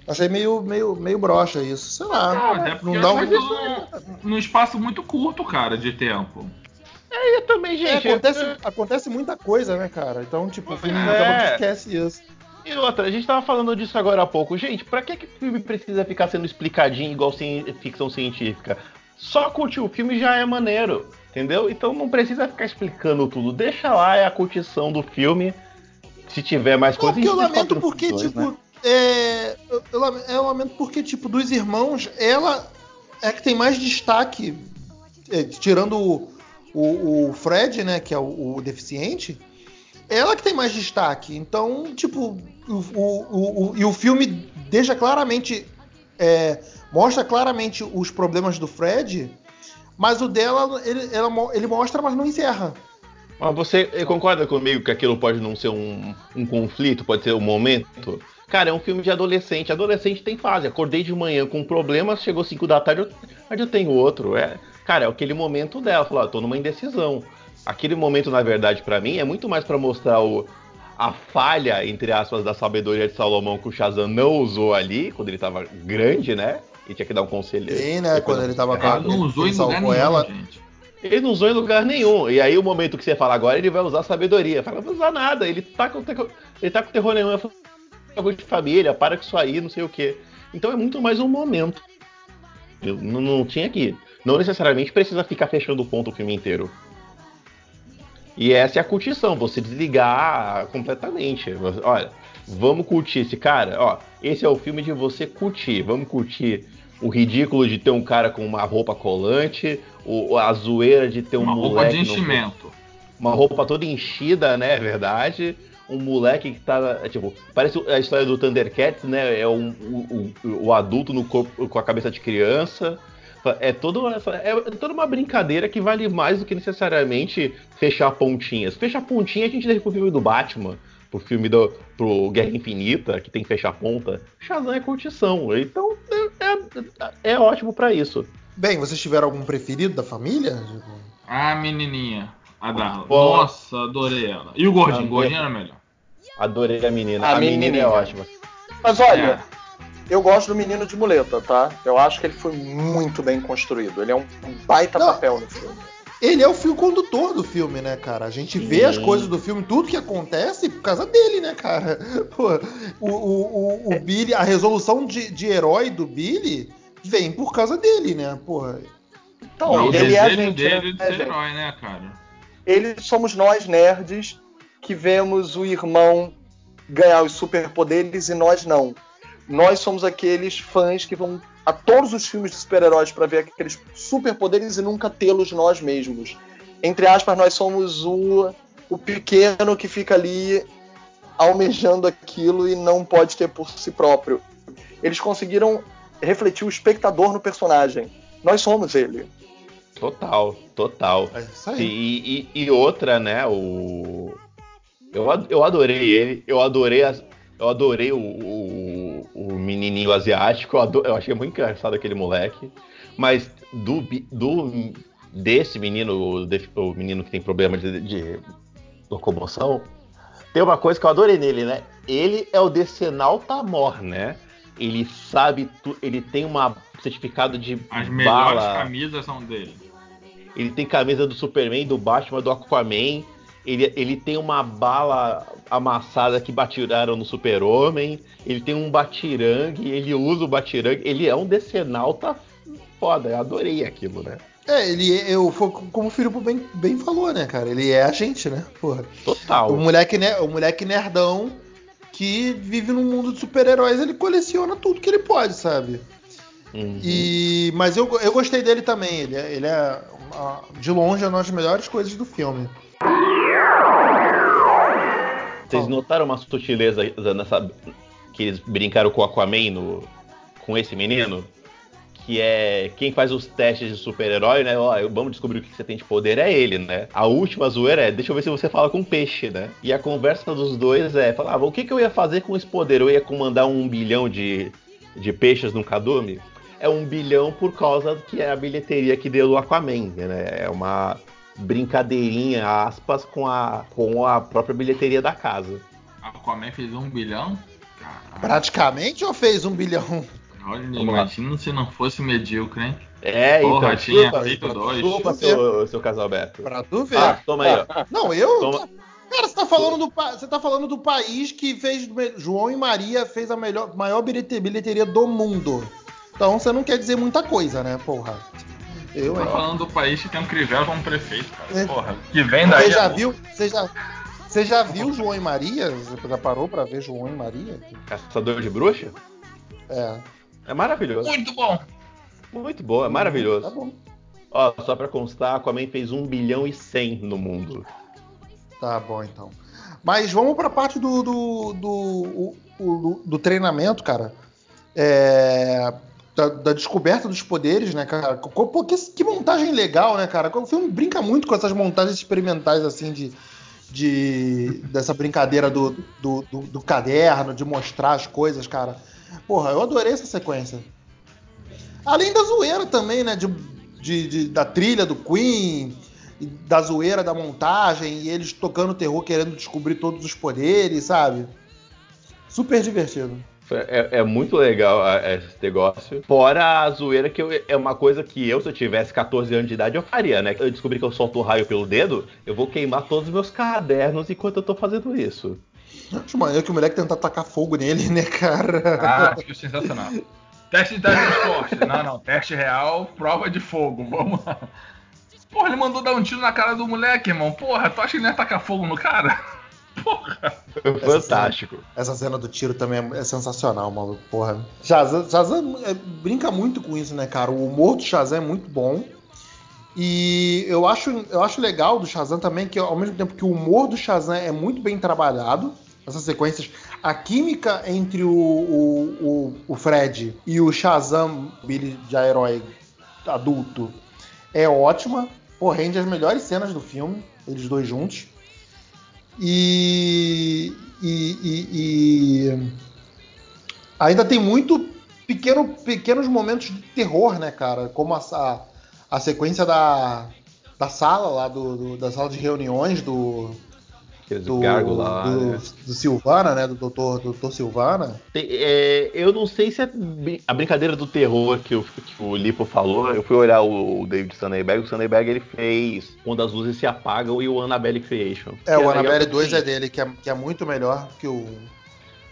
S2: Achei meio, meio, meio broxa isso. Sei lá.
S4: Ah, é porque
S2: não dá um.
S4: isso num, espaço muito curto, cara, de tempo.
S1: E eu também,
S2: É,
S1: gente.
S2: acontece, acontece muita coisa, né, cara? Então, tipo, o filme
S1: É.
S2: acaba esquece isso.
S1: E outra, a gente tava falando disso agora há pouco. Gente, pra que, que o filme precisa ficar sendo explicadinho igual ci- ficção científica? Só curtir o filme já é maneiro, entendeu? Então não precisa ficar explicando tudo. Deixa lá, é a curtição do filme. Se tiver mais coisa,
S2: porque eu lamento porque,
S1: dois,
S2: tipo,
S1: né?
S2: é, eu, eu lame- eu lamento porque, tipo, dos irmãos, ela é que tem mais destaque, é, tirando o, o, o Fred, né, que é o, o deficiente, ela que tem mais destaque. Então, tipo, o, o, o- o- e o filme deixa claramente, é, mostra claramente os problemas do Fred, mas o dela, ele, ela ele mostra, mas não encerra.
S1: Mas você concorda comigo que aquilo pode não ser um, um conflito, pode ser um momento? Cara, é um filme de adolescente. Adolescente tem fase. Acordei de manhã com um problema, chegou 5 da tarde, eu, mas eu tenho outro. É, cara, é aquele momento dela. Falar, tô numa indecisão. Aquele momento, na verdade, pra mim, é muito mais pra mostrar o, a falha, entre aspas, da sabedoria de Salomão que o Shazam não usou ali, quando ele tava grande, né? E tinha que dar um conselho.
S2: Sim, né, quando ele tava com a-
S4: Ela não usou
S2: ele
S4: em lugar
S2: salvou
S4: nenhum,
S2: ela.
S4: gente.
S1: Ele não usou em lugar nenhum. E aí o momento que você fala agora, ele vai usar sabedoria. Fala, não vai usar nada. Ele tá com, ele tá com terror nenhum. Favor de família, para com isso aí, não sei o quê. Então é muito mais um momento. Eu não, não tinha que. Não necessariamente precisa ficar fechando o ponto o filme inteiro. E essa é a curtição, você desligar completamente. Olha, vamos curtir esse cara. Ó, esse é o filme de você curtir. Vamos curtir o ridículo de ter um cara com uma roupa colante, o, a zoeira de ter um
S4: Uma roupa
S1: moleque.
S4: de
S1: no-
S4: enchimento.
S1: uma roupa toda enchida, né? É verdade. Um moleque que tá. é, Tipo, parece a história do Thundercats, né? É um, o, o- o adulto no corpo com a cabeça de criança. É toda, essa, é toda uma brincadeira que vale mais do que necessariamente fechar pontinhas. Fechar pontinha a gente deixa pro filme do Batman, pro filme do. pro Guerra Infinita, que tem que fechar ponta. Shazam é curtição. Então é, é, é ótimo pra isso.
S2: Bem, vocês tiveram algum preferido da família?
S4: Ah, menininha. A Darla. Nossa, adorei ela. E o gordinho? O gordinho era melhor.
S1: Adorei a menina.
S3: A
S1: A, menina
S3: menininha.
S1: é ótima.
S3: Mas olha,
S4: É.
S3: eu gosto do menino de muleta, tá? Eu acho que ele foi muito bem construído. Ele é um baita
S2: Não.
S3: papel no filme.
S2: Ele é o fio condutor do filme, né, cara? A gente vê
S1: Sim.
S2: as coisas do filme, tudo que acontece por causa dele, né, cara? Pô, o, o, o, o Billy, a resolução de, de herói do Billy vem por causa dele, né? Porra.
S3: Então,
S4: Não, o
S3: ele é a gente,
S4: dele de
S3: né,
S4: ser
S3: gente?
S4: herói, né, cara?
S3: Ele somos nós nerds que vemos o irmão ganhar os superpoderes e nós não. Nós somos aqueles fãs que vão a todos os filmes de super-heróis para ver aqueles superpoderes e nunca tê-los nós mesmos. Entre aspas, nós somos o, o pequeno que fica ali almejando aquilo e não pode ter por si próprio. Eles conseguiram refletir o espectador no personagem. Nós somos ele.
S1: Total, total.
S2: É isso
S1: E,
S2: aí.
S1: e- e outra, né? O. Eu, eu adorei ele, eu adorei as. Eu adorei o, o menininho asiático, eu, ado- eu achei muito engraçado aquele moleque. Mas do, do desse menino, o, menino que tem problema de, de locomoção, tem uma coisa que eu adorei nele, né? Ele é o Decenal Tamor, né? Ele sabe, tu, ele tem uma certificado de
S4: As melhores
S1: bala.
S4: camisas são dele.
S1: Ele tem camisa do Superman, do Batman, do Aquaman. Ele, ele tem uma bala amassada que batiraram no Super-Homem. Ele tem um batirangue, ele usa o batirangue. Ele é um decenalta foda. Eu adorei aquilo, né?
S2: É, ele é- eu, como o Filipe bem, bem falou, né, cara? Ele é a gente, né? Porra.
S1: Total.
S2: O moleque, né, o moleque nerdão que vive num mundo de super-heróis, ele coleciona tudo que ele pode, sabe?
S1: Uhum.
S2: E, mas eu, eu gostei dele também. Ele é, ele é de longe uma das melhores coisas do filme.
S1: Vocês notaram uma sutileza nessa. Que eles brincaram com o Aquaman no, com esse menino? que é quem faz os testes de super-herói, né? Ó, vamos descobrir o que você tem de poder, é ele, né? A última zoeira é, deixa eu ver se você fala com peixe, né? E a conversa dos dois é, falava, o que, que eu ia fazer com esse poder? Eu ia comandar um bilhão de, de peixes num cadume? É um bilhão por causa que é a bilheteria que deu o Aquaman, né? É uma brincadeirinha, aspas, com a, com a própria bilheteria da casa.
S4: Aquaman fez um bilhão? Caralho.
S2: Praticamente ou fez um bilhão?
S4: Olha, imagina se não fosse medíocre, hein?
S1: É,
S4: Porra,
S1: então,
S4: tinha
S1: chupa,
S4: feito dois.
S1: chupa seu, seu Casalberto.
S2: Pra tu ver.
S1: Ah, toma aí, ó.
S2: Não, eu.
S1: Toma.
S2: Cara, você tá falando do, pa- você tá falando do país que fez. João e Maria fez a melhor, maior bilhete- bilheteria do mundo. Então você não quer dizer muita coisa, né, porra? Eu,
S4: Tô
S2: hein?
S4: falando do país que tem um Crivella como prefeito, cara.
S2: É.
S4: Porra, que vem daí.
S2: Você já
S4: é-
S2: viu? Você já, você já viu João e Maria? Você já parou pra ver João e Maria?
S1: Caçador de bruxa?
S2: É.
S1: É maravilhoso.
S4: Muito bom.
S1: Muito bom, é
S2: Tá
S1: maravilhoso.
S2: bom.
S1: Ó, só pra constar, Aquaman fez 1 bilhão e 100 no mundo.
S2: Tá bom, então. Mas vamos pra parte do, do, do, o- o- do treinamento, cara. É, da, da descoberta dos poderes, né, cara? Pô, que, que montagem legal, né, cara? O filme brinca muito com essas montagens experimentais, assim, de. de dessa brincadeira do, do, do- do caderno, de mostrar as coisas, cara. Porra, eu adorei essa sequência. Além da zoeira também, né? De, de- de- da trilha do Queen, da zoeira da montagem, e eles tocando terror querendo descobrir todos os poderes, sabe? Super divertido.
S1: É, é muito legal esse negócio. Fora a zoeira, que eu- é uma coisa que eu, se eu tivesse 14 anos de idade, eu faria, né? Eu descobri que eu solto o raio pelo dedo, eu vou queimar todos os meus cadernos enquanto eu tô fazendo isso.
S2: Acho maneiro que o moleque tenta tacar fogo nele, né, cara?
S4: Ah, acho sensacional. Teste de teletransporte. Não, não. Teste real, prova de fogo. Vamos lá. Porra, ele mandou dar um tiro na cara do moleque, irmão. Porra, tu acha que ele ia tacar fogo no cara? Porra.
S1: Fantástico.
S2: Essa cena do tiro também é, é sensacional, maluco. Porra. Shazam, Shazam é, brinca muito com isso, né, cara? O humor do Shazam é muito bom. E eu acho, eu acho legal do Shazam também que, ao mesmo tempo que o humor do Shazam é muito bem trabalhado, essas sequências, a química entre o, o, o, o Fred e o Shazam, Billy de herói adulto, é ótima. Pô, rende as melhores cenas do filme, eles dois juntos. E, e- e- ainda tem muito pequeno, pequenos momentos de terror, né, cara? Como a, a, a sequência da, da sala lá, do, do- da sala de reuniões do,
S1: Aqueles
S2: do,
S1: lá,
S2: do,
S1: né?
S2: do Silvana, né? Do doutor, do doutor Silvana.
S1: Tem- é, eu não sei se é a brincadeira do terror que o, que o Lipo falou. Eu fui olhar o, o David Sandberg. O Sandberg ele fez Quando as Luzes Se Apagam e o Annabelle Creation.
S2: É, o Annabelle
S1: que
S2: 2 é dele, que é, que é muito melhor que o.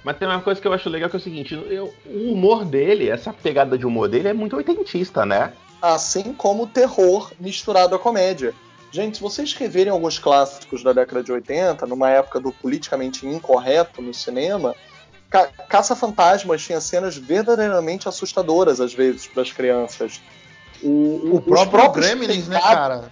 S1: Mas tem uma coisa que eu acho legal que é o seguinte: eu- o humor dele, essa pegada de humor dele é muito oitentista, né?
S3: Assim como o terror misturado à comédia. Gente, se vocês reverem alguns clássicos da década de 80, numa época do politicamente incorreto no cinema, Ca Caça-Fantasmas tinha cenas verdadeiramente assustadoras às vezes para as crianças. O,
S2: O
S3: os
S2: próprio Gremlins, né, cara?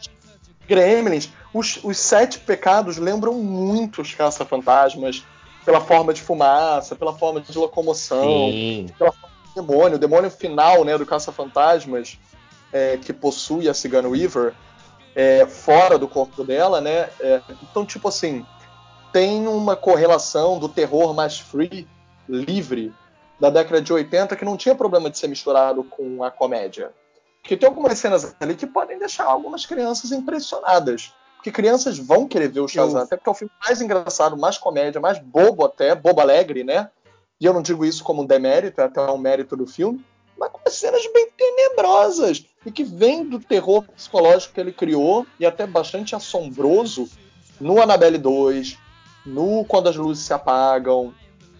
S3: Gremlins. Os, os sete pecados lembram muito os caça-fantasmas pela forma de fumaça, pela forma de locomoção,
S1: Sim.
S3: o demônio, o demônio final né, do caça-fantasmas é, que possui a Cigana Weaver é, fora do corpo dela, né? É, então, tipo assim, tem uma correlação do terror mais free, livre, da década de 80 que não tinha problema de ser misturado com a comédia. Porque tem algumas cenas ali que podem deixar algumas crianças impressionadas. Porque crianças vão querer ver o Shazam,
S2: Eu-
S3: até porque é o filme mais engraçado, mais comédia, mais bobo até, bobo alegre, né? E eu não digo isso como um demérito, é até um mérito do filme, mas com cenas bem tenebrosas e que vem do terror psicológico que ele criou e até bastante assombroso no Annabelle 2, no Quando as Luzes Se Apagam.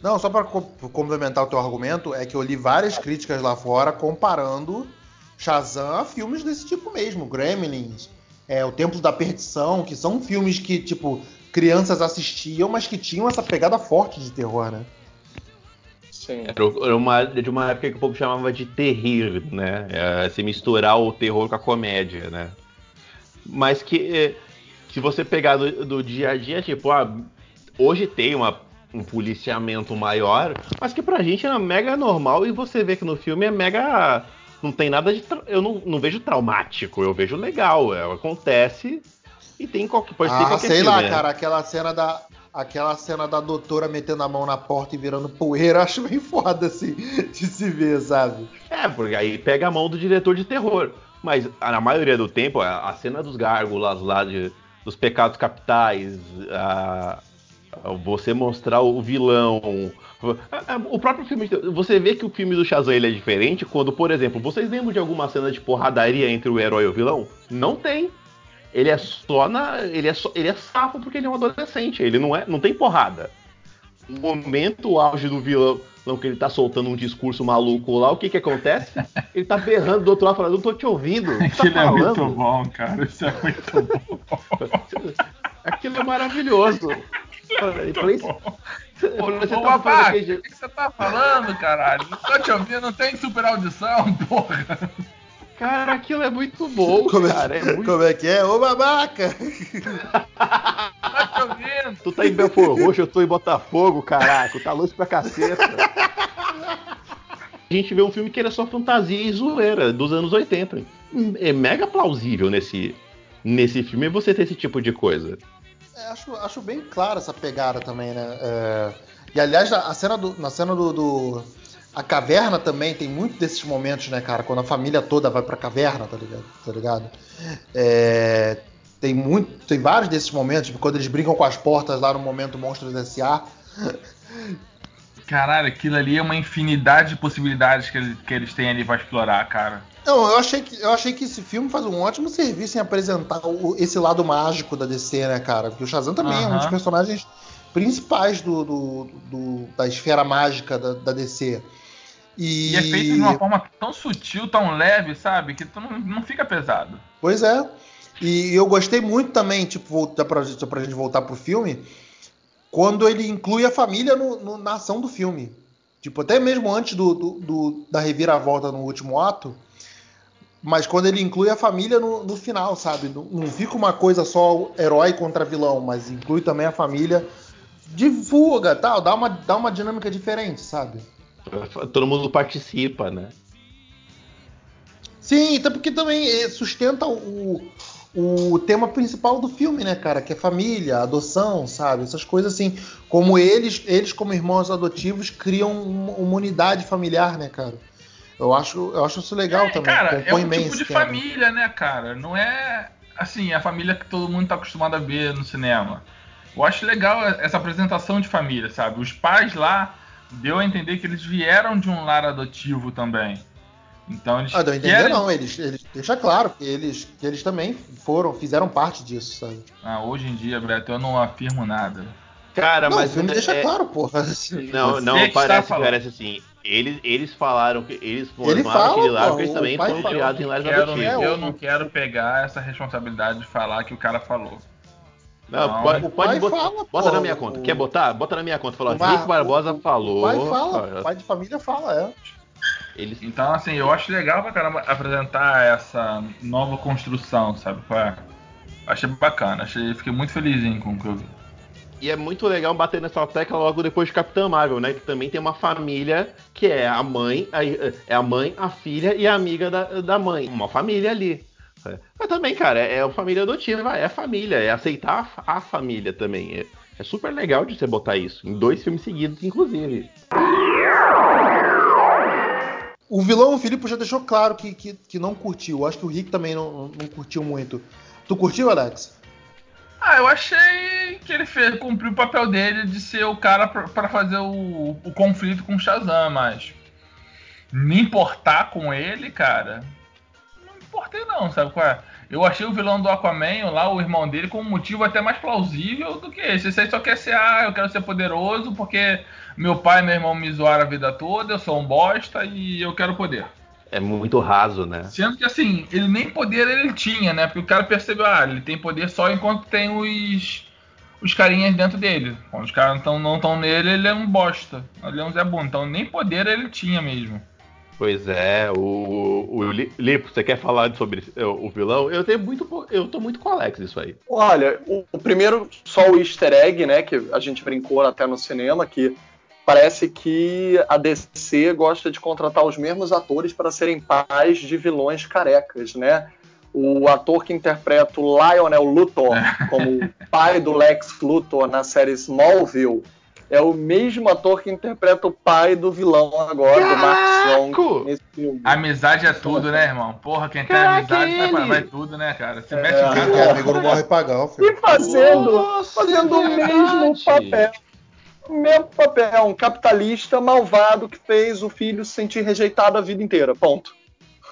S2: Não, só para complementar o teu argumento, é que eu li várias críticas lá fora comparando Shazam a filmes desse tipo mesmo, Gremlins, é, O Templo da Perdição, que são filmes que, tipo, crianças assistiam, mas que tinham essa pegada forte de terror, né?
S3: Sim.
S1: Era era uma, de uma época que o povo chamava de terrir, né? É, se misturar o terror com a comédia, né? Mas que eh, se você pegar do, do dia a dia, tipo, ah, hoje tem uma, um policiamento maior, mas que pra gente é mega normal e você vê que no filme é mega não tem nada de. tra- Eu não, não vejo traumático, eu vejo legal. É, acontece e tem qualquer. Pode ter
S2: Ah,
S1: qualquer
S2: sei lá,
S1: filme, né?
S2: cara, aquela cena da. Aquela cena da doutora metendo a mão na porta e virando poeira, acho bem foda assim, de se ver, sabe?
S1: É, porque aí pega a mão do diretor de terror. Mas na maioria do tempo, a, cena dos gárgulas lá, de, dos pecados capitais, a- a- você mostrar o vilão. O próprio filme. Você vê que o filme do Shazam é diferente quando, por exemplo, vocês lembram de alguma cena de porradaria entre o herói e o vilão? Não tem. Ele é só na. Ele é, só, ele é safo porque ele é um adolescente. Ele não é. Não tem porrada. No momento o auge do vilão, que ele tá soltando um discurso maluco lá, o que que acontece? Ele tá berrando do outro lado falando, não tô te ouvindo. Você
S4: Aquilo
S1: tá
S4: é muito bom, cara. Isso é muito bom.
S1: Aquilo é maravilhoso. Falei, falei, você tá
S4: babaca, o que que você tá falando, caralho? Não tô te ouvindo, não tem super audição, porra.
S1: Cara, aquilo é muito bom,
S2: Como,
S1: cara.
S2: é,
S1: É muito...
S2: como é que é? Ô babaca!
S4: Te ouvindo.
S1: Tu tá em Belfort Roxo, eu tô em Botafogo, caraca. Tá longe pra caceta. A gente vê um filme que ele é só fantasia e zoeira, dos anos 80. É mega plausível nesse, nesse filme você ter esse tipo de coisa.
S2: É, acho, acho bem clara essa pegada também, né? É, e aliás, a cena do, na cena do, do- A caverna também tem muito desses momentos, né, cara? Quando a família toda vai pra caverna, tá ligado? Tá ligado? É, tem muito. Tem vários desses momentos, tipo, quando eles brincam com as portas lá no momento Monstros S.A.
S4: Caralho, aquilo ali é uma infinidade de possibilidades que, ele- que eles têm ali pra explorar, cara.
S2: Não, eu achei, que, eu achei que esse filme faz um ótimo serviço em apresentar o- esse lado mágico da DC, né, cara? Porque o Shazam também é um dos personagens principais do, do- do- da esfera mágica da, da DC. E,
S4: E é feito de uma forma tão sutil, tão leve, sabe? Que tu não, não fica pesado.
S2: Pois é. E eu gostei muito também, tipo, voltar pra, pra gente voltar pro filme, quando ele inclui a família no- no- na ação do filme. Tipo, até mesmo antes do, do- do- da reviravolta no último ato, mas quando ele inclui a família no, no final, sabe? Não, não fica uma coisa só herói contra vilão, mas inclui também a família de fuga tal, dá uma, dá uma dinâmica diferente, sabe?
S1: Todo mundo participa, né?
S2: Sim, até porque também eh, sustenta o, o tema principal do filme, né, cara? Que é família, adoção, sabe? Essas coisas assim. Como eles, eles como irmãos adotivos, criam uma, uma unidade familiar, né, cara? Eu acho, eu acho isso legal
S4: É,
S2: também.
S4: cara, é um tipo de
S2: tema.
S4: família, né, cara? Não é assim, a família que todo mundo tá acostumado a ver no cinema. Eu acho legal essa apresentação de família, sabe? Os pais lá deu a entender que eles vieram de um lar adotivo também. Então eles
S2: Ah, deu a entender
S4: querem...
S2: não, eles, eles deixa claro que eles, que eles também foram, fizeram parte disso, sabe?
S4: Ah, hoje em dia, Beto, eu não afirmo nada.
S1: Cara,
S2: não,
S1: mas
S2: o filme
S1: é-
S2: deixa
S1: é-
S2: claro, porra.
S1: Não,
S4: Você
S1: não,
S4: está
S1: parece, parece assim. Eles, eles falaram que eles
S2: Ele
S1: formaram
S2: fala,
S1: aquele lar porque eles também foram criados em lares adotivos.
S4: Eu não quero pegar essa responsabilidade de falar que o cara falou.
S1: Não,
S4: Não,
S1: pode,
S2: o
S1: pode
S2: pai
S1: botar,
S2: fala,
S1: bota
S2: pô,
S1: na minha conta.
S2: o-
S1: Quer botar? Bota na minha conta. Falou,
S2: O Mar-
S1: Rick Barbosa
S2: o- o
S1: falou.
S2: pai fala,
S1: ó,
S2: o pai de família fala, é.
S1: Eles,
S4: Então, assim, eu acho legal pra caramba apresentar essa nova construção, sabe? é? Achei bacana, achei, fiquei muito felizinho com o que eu vi.
S1: E é muito legal bater nessa tecla logo depois de Capitã Marvel, né? Que também tem uma família que é a mãe, a, é a mãe, a filha e a amiga da, da mãe. Uma família ali. É. Mas também, cara, é uma família adotiva, é família, é aceitar a, a família também. É, é super legal de você botar isso. Em dois filmes seguidos, inclusive.
S2: O vilão, o Filipe já deixou claro que, que, que não curtiu. Acho que o Rick também não, não curtiu muito. Tu curtiu, Alex?
S4: Ah, eu achei que ele fez, cumpriu o papel dele de ser o cara pra, pra fazer o, o conflito com o Shazam, mas me importar com ele, cara, importei não, sabe qual é? Eu achei o vilão do Aquaman, lá, o irmão dele, com um motivo até mais plausível do que esse. Esse aí só quer ser, ah, eu quero ser poderoso porque meu pai e meu irmão me zoaram a vida toda, eu sou um bosta e eu quero poder.
S1: É muito raso, né?
S4: Sendo que assim, ele nem poder ele tinha, né? Porque o cara percebeu, ah, ele tem poder só enquanto tem os os carinhas dentro dele. Quando os caras não estão nele, ele é um bosta. Ele é um Zé Bom. Então nem poder ele tinha mesmo.
S1: Pois é, o, o Li- Lipo, você quer falar sobre é, o vilão? Eu tenho muito, eu tô muito com o Alex isso aí.
S3: Olha, o, o primeiro, só o easter egg, né? Que a gente brincou até no cinema, que parece que a DC gosta de contratar os mesmos atores para serem pais de vilões carecas, né? O ator que interpreta o Lionel Luthor como pai do Lex Luthor na série Smallville é o mesmo ator que interpreta o pai do vilão agora, do Mark Strong,
S1: Caraca!
S3: nesse filme.
S4: Amizade é tudo, né, irmão? Porra, quem tem
S1: Caraca,
S4: amizade vai,
S1: ele.
S4: vai tudo, né, cara? Se
S3: É.
S4: mete
S2: Quem
S4: casa.
S2: é amigo não morre pagão, filho.
S3: E fazendo,
S1: Nossa,
S3: fazendo
S1: é
S3: o mesmo papel. O mesmo papel, um capitalista malvado que fez o filho se sentir rejeitado a vida inteira. Ponto.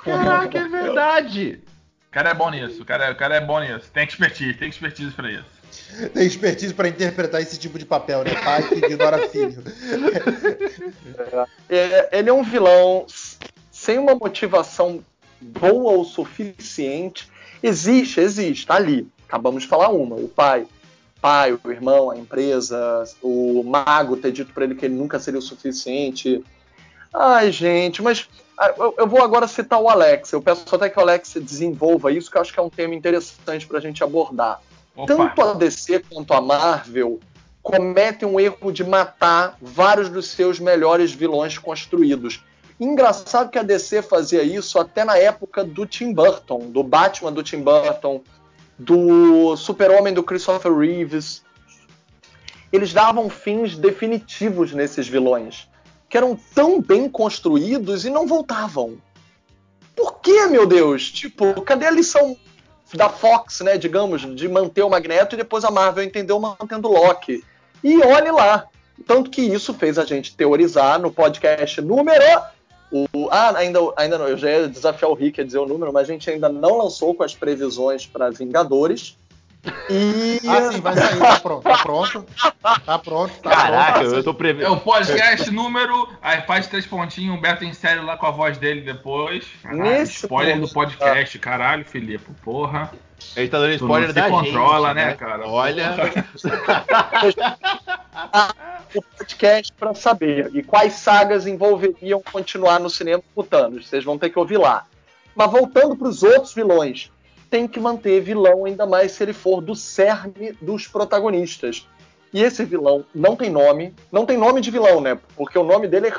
S1: Caraca, é verdade.
S4: O cara é bom nisso, o cara, o cara é bom nisso. Tem expertise, tem expertise pra isso.
S2: Tem expertise pra interpretar esse tipo de papel, né? Pai que ignora filho.
S3: É, ele é um vilão sem uma motivação boa o suficiente. Existe, existe, tá ali. Acabamos de falar uma. O pai, pai, o irmão, a empresa, o mago ter dito pra ele que ele nunca seria o suficiente. Ai, gente, mas ah, eu, vou agora citar o Alex. Eu peço até que o Alex desenvolva isso, que eu acho que é um tema interessante pra gente abordar.
S4: Opa,
S3: Tanto a DC quanto a Marvel cometem um erro de matar vários dos seus melhores vilões construídos. Engraçado que a DC fazia isso até na época do Tim Burton, do Batman do Tim Burton, do Super-Homem do Christopher Reeves. Eles davam fins definitivos nesses vilões, que eram tão bem construídos e não voltavam. Por que, meu Deus? Tipo, cadê a lição da Fox, né, digamos, de manter o Magneto e depois a Marvel entendeu mantendo o Loki. E olhe lá. Tanto que isso fez a gente teorizar no podcast número. O, ah, ainda, ainda não, eu já ia desafiar o Rick a dizer o número, mas a gente ainda não lançou com as previsões para Vingadores. E.
S2: Ah, sim, vai sair, tá pronto, tá pronto. Tá pronto, tá
S1: Caraca,
S2: pronto.
S1: eu tô
S4: é
S1: prevendo.
S4: o podcast número. Aí faz três pontinhos, o Humberto em sério lá com a voz dele depois. Caralho,
S3: Nesse
S4: spoiler
S3: ponto,
S4: do podcast, caralho, Filipe, porra.
S1: Ele tá dando
S4: Tu
S1: spoiler
S4: não
S1: da
S4: se controla,
S1: gente,
S4: né, cara?
S1: Olha.
S3: o podcast para saber e quais sagas envolveriam continuar no cinema com Thanos. Vocês vão ter que ouvir lá. Mas voltando para os outros vilões, tem que manter vilão ainda mais se ele for do cerne dos protagonistas. E esse vilão não tem nome, não tem nome de vilão, né? Porque o nome dele é.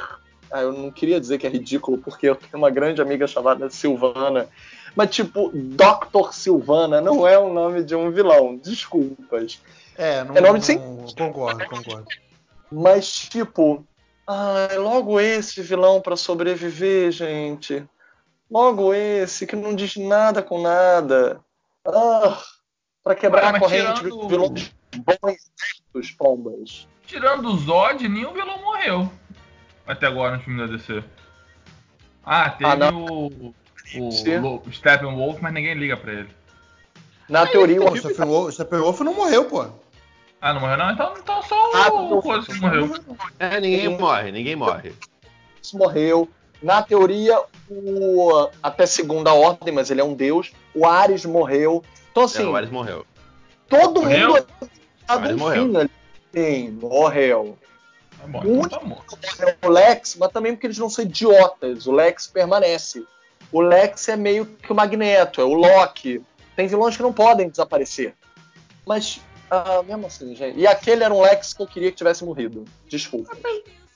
S3: Ah, eu não queria dizer que é ridículo, porque eu tenho uma grande amiga chamada Silvana. Mas, tipo, Dr. Silvana não é o nome de um vilão. Desculpas.
S2: É, não,
S3: É nome de
S2: não- Concordo, concordo.
S3: Mas, tipo, ai, logo esse vilão pra sobreviver, gente. Logo esse que não diz nada com nada. Ah, pra quebrar
S4: Ué,
S3: a corrente
S4: tirando-
S3: dos vilões bons dos pombas.
S4: Tirando o Zod, nenhum vilão morreu. Até agora no filme da DC. Ah, teve
S3: Ah,
S4: o. O o Steppenwolf, mas ninguém liga pra ele.
S3: Na teoria,
S2: Pô,
S3: o
S2: Steppenwolf, o Steppenwolf não morreu, pô.
S4: Ah, não morreu não? Então, então só
S3: Ah,
S4: o
S3: não.
S4: coisa que morreu.
S1: É, ninguém morre, ninguém morre.
S3: Morreu. Na teoria, o até segunda ordem, mas ele é um deus. O Ares morreu. Então,
S1: É,
S3: assim,
S1: o Ares morreu.
S3: todo
S4: Morreu?
S3: mundo tá
S1: Ares
S3: do
S1: morreu.
S3: fim ali. Sim, morreu.
S4: Tá bom,
S3: O
S4: então tá morto.
S3: o Lex, mas também porque eles não são idiotas. O Lex permanece. O Lex é meio que o Magneto, é o Loki. Tem vilões que não podem desaparecer. Mas, ah, mesmo assim, gente. E aquele era um Lex que eu queria que tivesse morrido. Desculpa.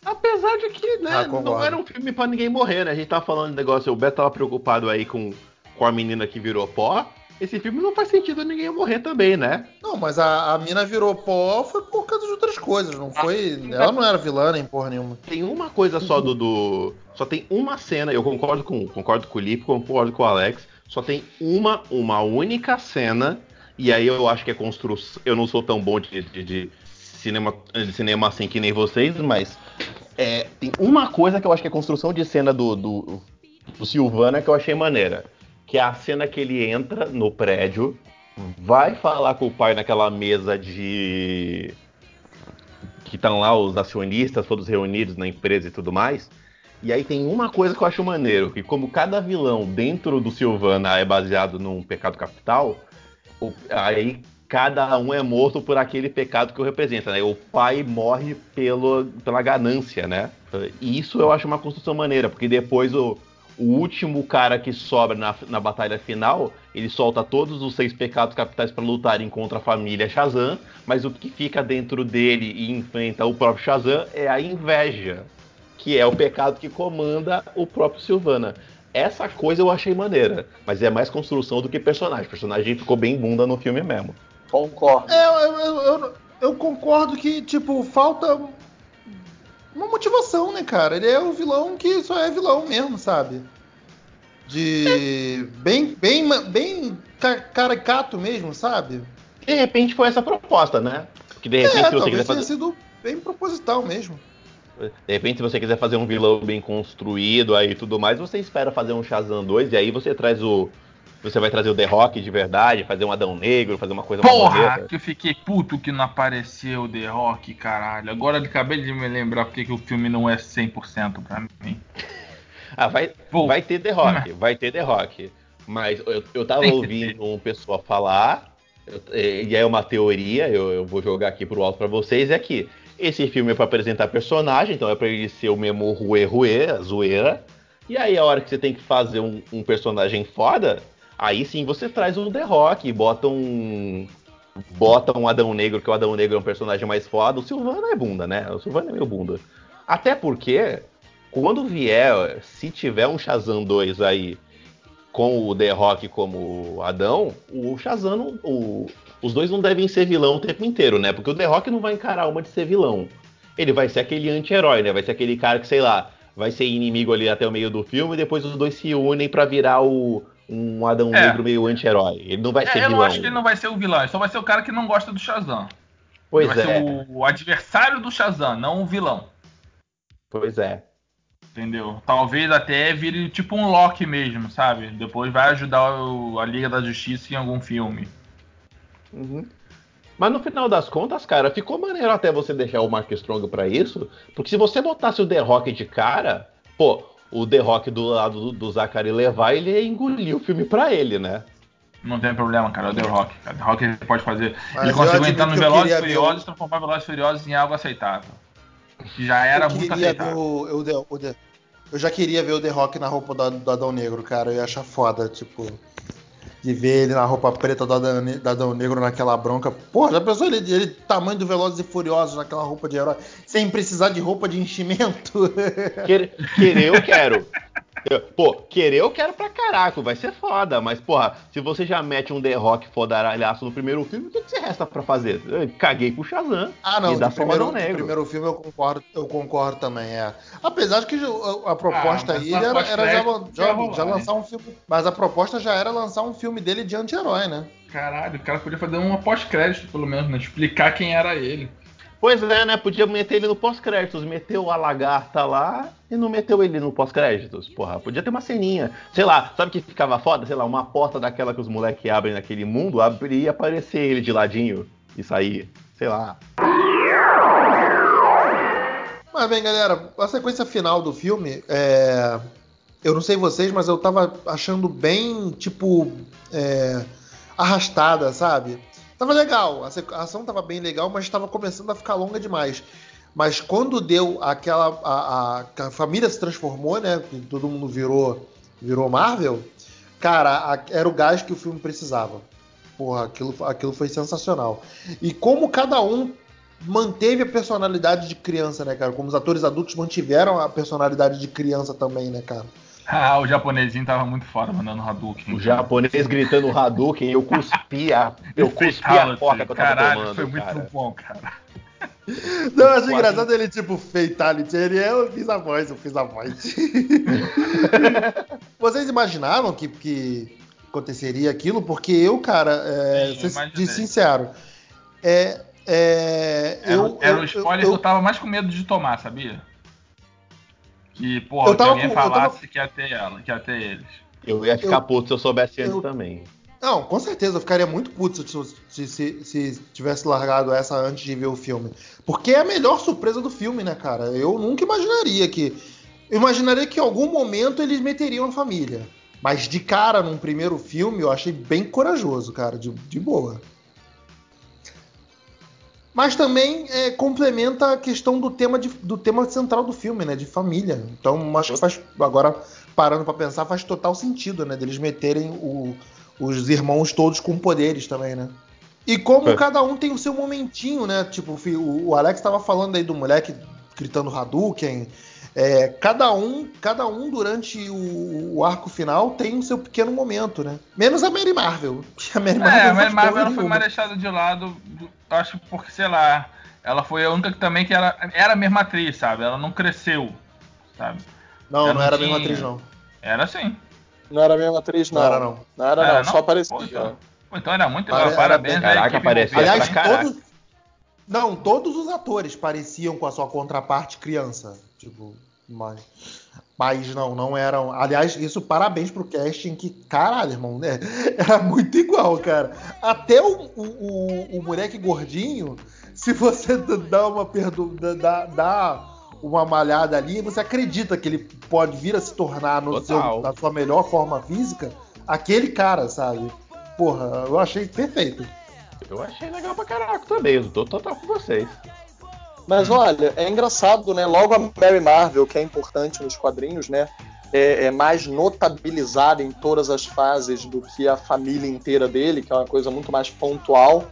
S1: Apesar de que, né,
S2: Ah,
S1: não era um filme pra ninguém morrer, né? A gente tava falando de negócio, o Beto tava preocupado aí com, com a menina que virou pó. Esse filme não faz sentido ninguém morrer também, né?
S2: Não, mas a, a mina virou pó foi por causa de outras coisas, não foi. Ela não era vilã nem porra nenhuma.
S1: Tem uma coisa só do, do- Só tem uma cena, eu concordo com concordo com o Lipe, concordo com o Alex. Só tem uma, uma única cena, e aí eu acho que é construção. Eu não sou tão bom de, de, de cinema, de cinema assim que nem vocês, mas é, tem uma coisa que eu acho que é construção de cena do, do, do Silvana que eu achei maneira. Que é a cena que ele entra no prédio, vai falar com o pai naquela mesa de que estão lá os acionistas todos reunidos na empresa e tudo mais. E aí tem uma coisa que eu acho maneiro, que como cada vilão dentro do Silvana é baseado num pecado capital, aí cada um é morto por aquele pecado que o representa, né? O pai morre pelo, pela ganância, né? E isso eu acho uma construção maneira, porque depois o, o último cara que sobra na, na batalha final, ele solta todos os seis pecados capitais para lutarem contra a família Shazam, mas o que fica dentro dele e enfrenta o próprio Shazam é a inveja, que é o pecado que comanda o próprio Silvana. Essa coisa eu achei maneira, mas é mais construção do que personagem. O personagem ficou bem bunda no filme mesmo.
S3: Concordo.
S2: É, eu, eu- eu- eu concordo que, tipo, falta uma motivação, né, cara? Ele é o vilão que só é vilão mesmo, sabe? De. Bem, bem, bem ca- caricato mesmo, sabe?
S1: De repente foi essa a proposta, né? Que de repente
S2: É,
S1: se você quiser
S2: talvez tenha
S1: fazer.
S2: sido bem proposital mesmo.
S1: De repente, se você quiser fazer um vilão bem construído aí e tudo mais, você espera fazer um Shazam 2 e aí você traz o. Você vai trazer o The Rock de verdade, fazer um Adão Negro, fazer uma coisa
S4: Porra, que eu fiquei puto que não apareceu o The Rock, caralho. Agora eu acabei de me lembrar porque que o filme não é 100% pra mim.
S1: Ah, vai,
S4: Pô,
S1: vai ter The Rock, vai ter The Rock. Mas eu, eu tava ouvindo um pessoal falar, e é uma teoria, eu, eu vou jogar aqui pro alto pra vocês, é que esse filme é pra apresentar personagem, então é pra ele ser o mesmo ruê ruê, a zoeira. E aí a hora que você tem que fazer um, um personagem foda, aí sim você traz um The Rock, bota um. Bota um Adão Negro, que o Adão Negro é um personagem mais foda. O Silvano é bunda, né? O Silvano é meio bunda. Até porque, quando vier, se tiver um Shazam 2 aí com o The Rock como Adão, o Shazam, o- os dois não devem ser vilão o tempo inteiro, né? Porque o The Rock não vai encarar uma de ser vilão. Ele vai ser aquele anti-herói, né? Vai ser aquele cara que, sei lá, vai ser inimigo ali até o meio do filme e depois os dois se unem pra virar o, um Adão
S4: É.
S1: Negro meio anti-herói. Ele não vai ser
S4: É, eu
S1: vilão.
S4: não acho que ele não vai ser o vilão, ele só vai ser o cara que não gosta do Shazam.
S1: Pois
S4: ele vai
S1: é,
S4: ser o, adversário do Shazam, não o vilão.
S1: pois é.
S4: Entendeu? Talvez até vire tipo um Loki mesmo, sabe? Depois vai ajudar o- a Liga da Justiça em algum filme.
S1: Uhum. Mas no final das contas, cara, ficou maneiro até você deixar o Mark Strong pra isso, porque se você botasse o The Rock de cara, pô, o The Rock do lado do, do Zachary levar, ele ia engolir o filme pra ele, né?
S4: Não tem problema, cara. É o The Rock. Cara. The Rock ele pode fazer.
S2: Mas
S4: ele
S2: eu
S4: conseguiu entrar no
S2: eu
S4: Velozes e Furiosos e transformar Velozes e Furiosos em algo aceitável. Que já era
S2: eu
S4: muito aceitável.
S2: o, o The- o The- Eu já queria ver o The Rock na roupa do, do Adão Negro, cara. Eu ia achar foda, tipo. De ver ele na roupa preta do Adão, Adão Negro naquela bronca. Porra, já pensou ele, ele tamanho do Velozes e Furiosos naquela roupa de herói, sem precisar de roupa de enchimento?
S1: Querer, querer eu quero. Eu- pô, querer eu quero pra caraca, vai ser foda, mas porra, se você já mete um The Rock fodaralhaço no primeiro filme, o que, que você resta pra fazer? Eu caguei pro Shazam.
S2: Ah, não,
S1: E dá
S2: primeiro, de
S1: Negro.
S2: primeiro filme eu concordo, eu concordo também, é. Apesar de que a, proposta
S4: Ah,
S2: aí era, era já, já-
S4: rolar,
S2: já
S4: né?
S2: lançar um filme. Mas a proposta já era lançar um filme dele de anti-herói, né?
S4: Caralho, o cara podia fazer uma pós-crédito, pelo menos, né? Explicar quem era ele.
S1: Pois é, né? Podia meter ele no pós-créditos. Meteu a lagarta lá e não meteu ele no pós-créditos. Porra, podia ter uma ceninha. Sei lá, sabe que ficava foda? Sei lá, uma porta daquela que os moleques abrem naquele mundo, abrir e aparecer ele de ladinho e sair. Sei lá.
S2: Mas bem, galera, a sequência final do filme, é... eu não sei vocês, mas eu tava achando bem, tipo, é, arrastada, sabe? Tava legal, a, ação tava bem legal, mas tava começando a ficar longa demais. Mas quando deu aquela. A, a- a família se transformou, né? Todo mundo virou, virou Marvel, cara, a- era o gás que o filme precisava. Porra, aquilo, aquilo foi sensacional. E como cada um manteve a personalidade de criança, né, cara? Como os atores adultos mantiveram a personalidade de criança também, né, cara?
S4: Ah, o japonesinho tava muito foda mandando Hadouken.
S1: O japonês gritando Hadouken, eu cuspi a, eu cuspi a porca que eu tava
S4: Caralho,
S1: tomando,
S4: foi muito
S1: cara.
S4: bom, cara.
S2: Não, eu acho
S1: Quase-
S2: engraçado ele, tipo, fatality. Ele é, eu fiz a voz, eu fiz a voz. Vocês imaginavam que, que aconteceria aquilo? Porque eu, cara, é,
S4: Sim,
S2: sincero, é, é,
S4: Era,
S2: eu,
S4: era
S2: eu-
S4: o spoiler
S2: eu-
S4: que eu tava mais com medo de tomar, sabia? Que, porra,
S2: Eu tava
S4: alguém
S2: com- eu tava-
S4: falasse que ia ter ela, que ia ter eles.
S1: Eu ia ficar
S2: Eu-
S1: puto se eu soubesse antes
S2: eu-
S1: também.
S2: Não, com certeza, eu ficaria muito puto se, se, se- se tivesse largado essa antes de ver o filme. Porque é a melhor surpresa do filme, né, cara? Eu nunca imaginaria que. Eu imaginaria que em algum momento eles meteriam a família. Mas de cara, num primeiro filme, eu achei bem corajoso, cara, de, de boa. Mas também é, complementa a questão do tema, de- do tema central do filme, né? De família. Então, acho que faz. Agora, parando pra pensar, faz total sentido, né? Deles meterem o- os irmãos todos com poderes também, né? E como
S1: É.
S2: cada um tem o seu momentinho, né? Tipo, o o, o Alex tava falando aí do moleque gritando Hadouken. É, cada um, cada um durante o, o arco final tem o seu pequeno momento, né? Menos a Mary Marvel. A Mary Marvel,
S4: É,
S2: não
S4: a Mary Marvel ela foi mais deixada de lado, do- acho que porque, sei lá, ela foi a única que também que era, era a mesma atriz, sabe? Ela não cresceu, sabe?
S2: Não,
S4: Eu
S2: não
S4: não
S2: era a mesma
S4: tinha.
S2: atriz, não.
S4: Era assim.
S3: Não era a mesma atriz, não.
S2: Não era, não.
S3: Não era,
S4: Era
S3: não,
S4: não?
S3: só aparecia.
S4: Pô, então. Pô, então era muito legal. Parabéns,
S1: Caraca,
S4: envolvida.
S2: Aliás,
S1: pra caraca.
S2: todos. Não, todos os atores pareciam com a sua contraparte criança. Tipo, mas. Mas não, não eram. Aliás, isso parabéns pro casting, que, caralho, irmão, né? Era muito igual, cara. Até o, o, o, moleque gordinho, se você dá uma perdo, dá, dá uma malhada ali, você acredita que ele pode vir a se tornar no seu, na sua melhor forma física aquele cara, sabe? Porra, eu achei perfeito.
S1: Eu achei legal pra caraca também. Eu tô total com vocês.
S3: Mas olha, é engraçado, né? Logo a Mary Marvel, que é importante nos quadrinhos, né? É, é mais notabilizada em todas as fases do que a família inteira dele, que é uma coisa muito mais pontual.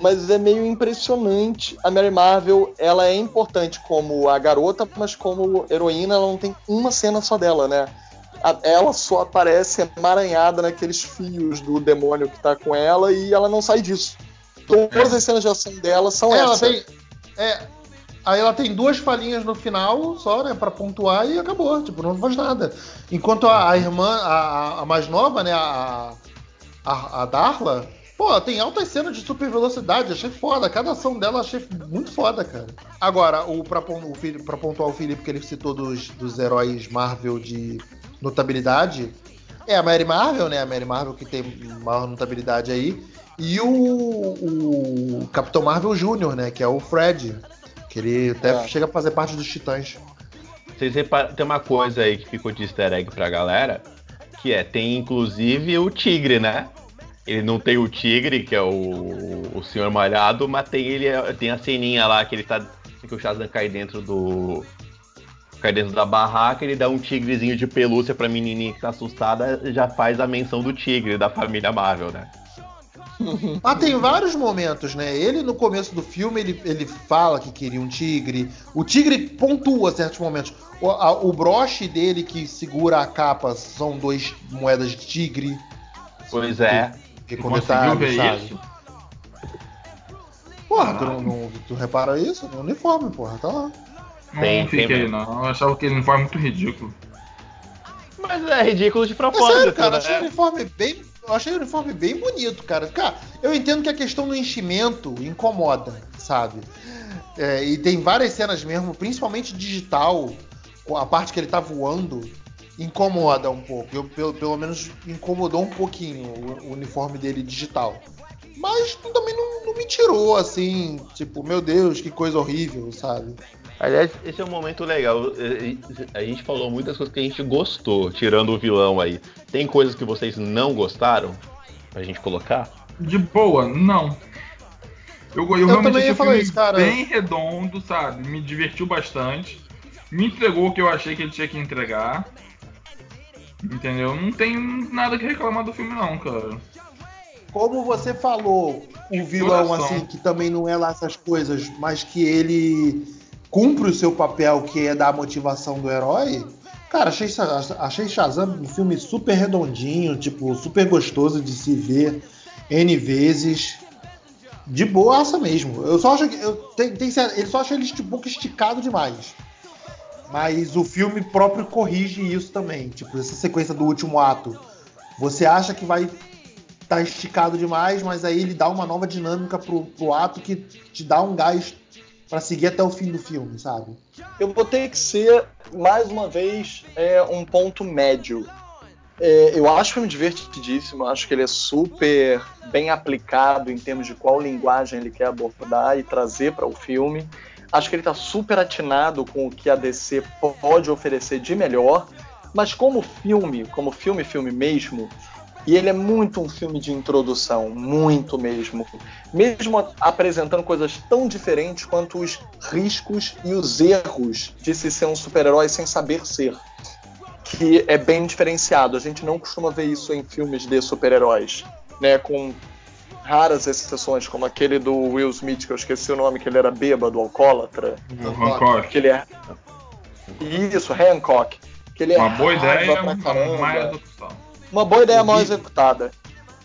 S3: Mas é meio impressionante. A Mary Marvel, ela é importante como a garota, mas como heroína, ela não tem uma cena só dela, né? Ela só aparece emaranhada naqueles fios do demônio que tá com ela e ela não sai disso. Todas as cenas de ação dela são
S2: ela
S3: essas.
S2: tem. É, aí ela tem duas falinhas no final só, né? Pra pontuar e acabou. Tipo, não faz nada. Enquanto a, a irmã, a, a- mais nova, né? A, a, a Darla, pô, ela tem altas cenas de super velocidade. Achei foda. Cada ação dela achei muito foda, cara. Agora, o, pra, o, pra pontuar o Felipe, que ele citou dos, dos heróis Marvel de notabilidade. É a Mary Marvel, né? A Mary Marvel que tem maior notabilidade aí. E o, o Capitão Marvel Jr., né? Que é o Fred. Que ele até
S3: É.
S2: chega a fazer parte dos Titãs.
S1: Vocês reparam, tem uma coisa aí que ficou de easter egg pra galera, que é, tem inclusive o tigre, né? Ele não tem o tigre, que é o, o senhor malhado, mas tem ele, tem a ceninha lá que ele tá. Que o Shazam cai dentro do. Cai dentro da barraca, ele dá um tigrezinho de pelúcia pra menininha que tá assustada, já faz a menção do tigre da família Marvel, né?
S2: Ah, tem vários momentos, né? Ele no começo do filme ele, ele fala que queria um tigre. O tigre pontua certos momentos. O, a- o broche dele que segura a capa são dois moedas de tigre.
S1: Pois é.
S2: Que
S4: conseguiu
S2: detalhes,
S4: ver
S2: sabe?
S4: isso?
S2: Porra, tu, não, não- tu repara isso? No uniforme, porra, tá lá.
S4: Não
S1: Tem, tem
S4: fiquei,
S1: mesmo.
S4: não. Eu achava que ele não foi muito ridículo.
S1: Mas é ridículo de
S2: É
S1: propósito,
S2: sério, cara,
S1: né?
S2: achei o uniforme bem. Eu achei o uniforme bem bonito, cara. Cara, eu entendo que a questão do enchimento incomoda, sabe? É, e tem várias cenas mesmo, principalmente digital, com a parte que ele tá voando, incomoda um pouco. Eu, pelo, pelo menos incomodou um pouquinho o, o uniforme dele digital. Mas também não, não me tirou assim, tipo, meu Deus, que coisa horrível, sabe?
S1: Aliás, esse é um momento legal. A gente falou muitas coisas que a gente gostou, tirando o vilão aí. Tem coisas que vocês não gostaram? Pra gente colocar?
S4: De boa, não. Eu, eu,
S2: Eu
S4: realmente
S2: também
S4: achei
S2: ia
S4: o
S2: falar
S4: filme
S2: isso, cara.
S4: bem redondo, sabe? Me divertiu bastante. Me entregou o que eu achei que ele tinha que entregar. Entendeu? Não tem nada que reclamar do filme, não, cara.
S2: Como você falou, o vilão assim, que também não é lá essas coisas, mas que ele cumpre o seu papel, que é dar a motivação do herói. Cara, achei, achei Shazam um filme super redondinho, tipo, super gostoso de se ver N vezes. De boaça mesmo. Eu só acho que. Eu, tem, tem, ele só acha ele um pouco esticado demais. Mas o filme próprio corrige isso também. Tipo, essa sequência do último ato. Você acha que vai tá esticado demais, mas aí ele dá uma nova dinâmica pro, pro ato que te dá um gás pra seguir até o fim do filme, sabe?
S3: eu vou ter que ser, mais uma vez, é, um ponto médio. É, eu acho o filme divertidíssimo, acho que ele é super bem aplicado em termos de qual linguagem ele quer abordar e trazer para o filme. Acho que ele está super atinado com o que a DC pode oferecer de melhor, mas como filme, como filme, filme mesmo, E ele é muito um filme de introdução, muito mesmo. Mesmo apresentando coisas tão diferentes quanto os riscos e os erros de se ser um super-herói sem saber ser. Que é bem diferenciado. A gente não costuma ver isso em filmes de super-heróis, né? Com raras exceções, como aquele do Will Smith, que eu esqueci o nome, que ele era bêbado, alcoólatra.
S4: Hancock.
S3: Que ele é. Isso, Hancock. Que ele é
S4: Uma boa ideia,
S3: pra
S4: uma
S3: caramba. Uma boa ideia mal executada.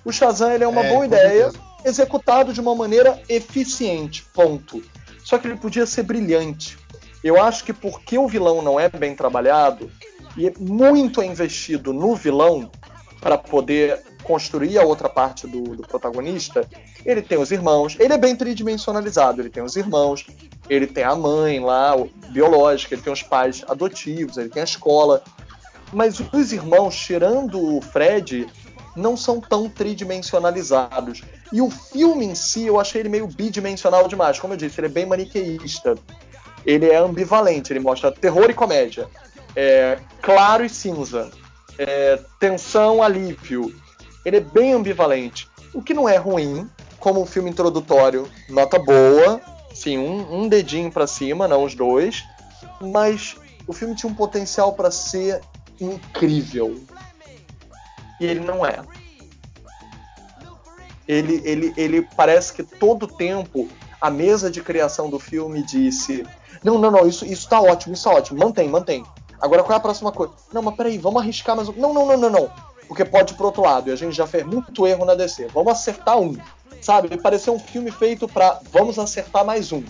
S3: O Shazam ele é uma
S2: É,
S3: boa ideia, executado de uma maneira eficiente, ponto. Só que ele podia ser brilhante. Eu acho que porque o vilão não é bem trabalhado e muito é investido no vilão para poder construir a outra parte do, do protagonista, ele tem os irmãos, ele é bem tridimensionalizado, ele tem os irmãos, ele tem a mãe lá, biológica, ele tem os pais adotivos, ele tem a escola. Mas os irmãos, tirando o Fred, não são tão tridimensionalizados. E o filme em si, eu achei ele meio bidimensional demais. Como eu disse, ele é bem maniqueísta. Ele é ambivalente, ele mostra terror e comédia. É, claro e cinza. É, tensão, alívio. Ele é bem ambivalente. O que não é ruim, como um filme introdutório, nota boa. Sim, um, um dedinho pra cima, não os dois. Mas o filme tinha um potencial pra ser incrível. E ele não é. Ele, ele, ele parece que todo tempo a mesa de criação do filme disse: Não, não, não, isso, isso tá ótimo, isso tá ótimo, mantém, mantém. Agora qual é a próxima coisa? Não, mas peraí, vamos arriscar mais um. Não, não, não, não, não. Porque pode ir pro outro lado, e a gente já fez muito erro na DC. Vamos acertar um. Sabe? Pareceu um filme feito pra vamos acertar mais um.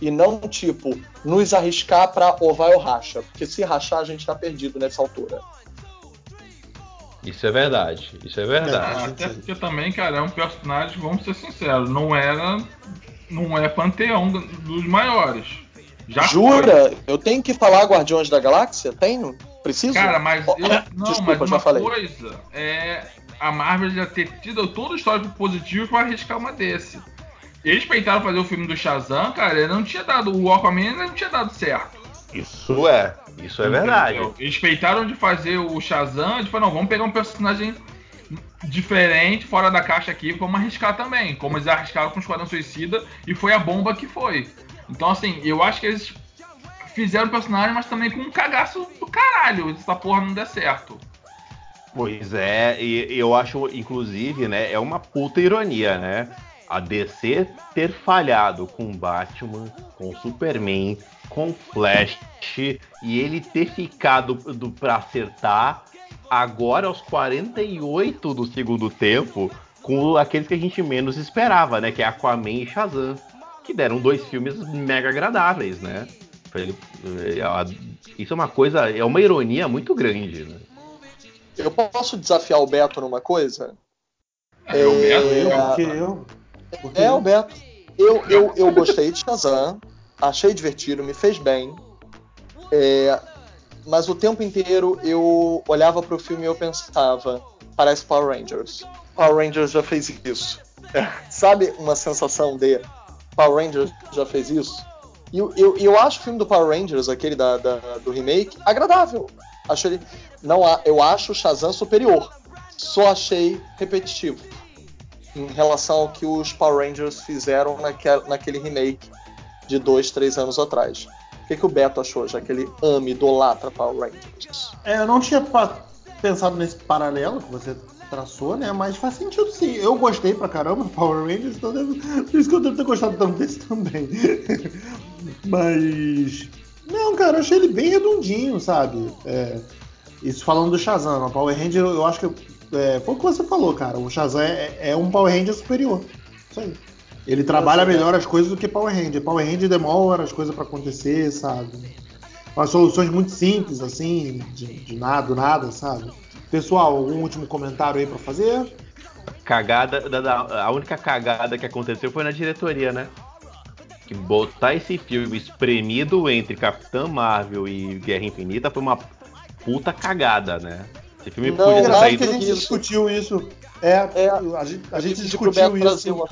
S3: E não, tipo, nos arriscar pra ou vai ou racha. Porque se rachar, a gente tá perdido nessa altura.
S1: Isso é verdade. Isso é verdade.
S4: Ah, até porque também, cara, é um personagem, vamos ser sinceros, não era. Não é panteão dos maiores. Já
S3: Jura? Eu tenho que falar Guardiões da Galáxia? Tenho? Preciso?
S4: Cara, mas eu, não,
S3: Desculpa,
S4: mas uma
S3: falei.
S4: coisa é a Marvel já ter tido todo o histórico positivo pra arriscar uma desse. Eles tentaram fazer o filme do Shazam, cara, ele não tinha dado. O Aquaman não tinha dado certo.
S1: Isso é. Isso é verdade.
S4: Eles peitaram de fazer o Shazam, de falar, não, vamos pegar um personagem diferente, fora da caixa aqui, vamos arriscar também. Como eles arriscaram com o Esquadrão Suicida e foi a bomba que foi. Então, assim, eu acho que eles fizeram o personagem, mas também com um cagaço do caralho, se essa porra não der certo.
S1: Pois é, e eu acho, inclusive, né, é uma puta ironia, né? A DC ter falhado com Batman, com Superman, com Flash, e ele ter ficado do, pra acertar agora aos 48 do segundo tempo, com aqueles que a gente menos esperava, né? Que é Aquaman e Shazam, que deram dois filmes mega agradáveis, né? É, Isso é uma coisa, é uma ironia muito grande, né?
S3: Eu posso desafiar o Beto numa coisa?
S4: É, Beto,
S3: É,
S4: eu-
S2: Porque eu. Porque
S3: É,
S2: eu-
S3: o Beto. Eu, eu, eu gostei de Shazam, achei divertido, me fez bem. É, mas o tempo inteiro eu olhava pro filme e eu pensava, parece Power Rangers. Power Rangers já fez isso. É, sabe uma sensação de Power Rangers já fez isso? E eu, eu, eu acho o filme do Power Rangers, aquele da, da- do remake, agradável. Acho ele, não, eu acho o Shazam superior. Só achei repetitivo em relação ao que os Power Rangers fizeram naquele, naquele remake de dois, três anos atrás. O que, que o Beto achou, já que ele ama idolatra Power Rangers?
S2: É, eu não tinha pensado nesse paralelo que você traçou, né? Mas faz sentido sim. Eu gostei pra caramba do Power Rangers, então devo- por isso que eu devo ter gostado tanto desse também. Mas. Não, cara, eu achei ele bem redondinho, sabe? É, isso falando do Shazam, o Power Ranger, eu acho que. É, foi o que você falou, cara. O Shazam é, é um Power Ranger superior. Isso aí. Ele trabalha
S3: Exatamente.
S2: melhor as coisas do que Power Ranger. Power Ranger demora as coisas pra acontecer, sabe? Umas soluções muito simples, assim, de, de nada, nada, sabe? Pessoal, algum último comentário aí pra fazer?
S1: Cagada, da- da- a única cagada que aconteceu foi na diretoria, né? Que botar esse filme espremido entre Capitã Marvel e Guerra Infinita foi uma puta cagada, né? Esse filme
S3: Não,
S1: podia ter
S2: Engraçado
S3: que
S2: a
S1: saído.
S2: gente discutiu isso. É,
S3: É,
S2: a gente, a gente discutiu isso.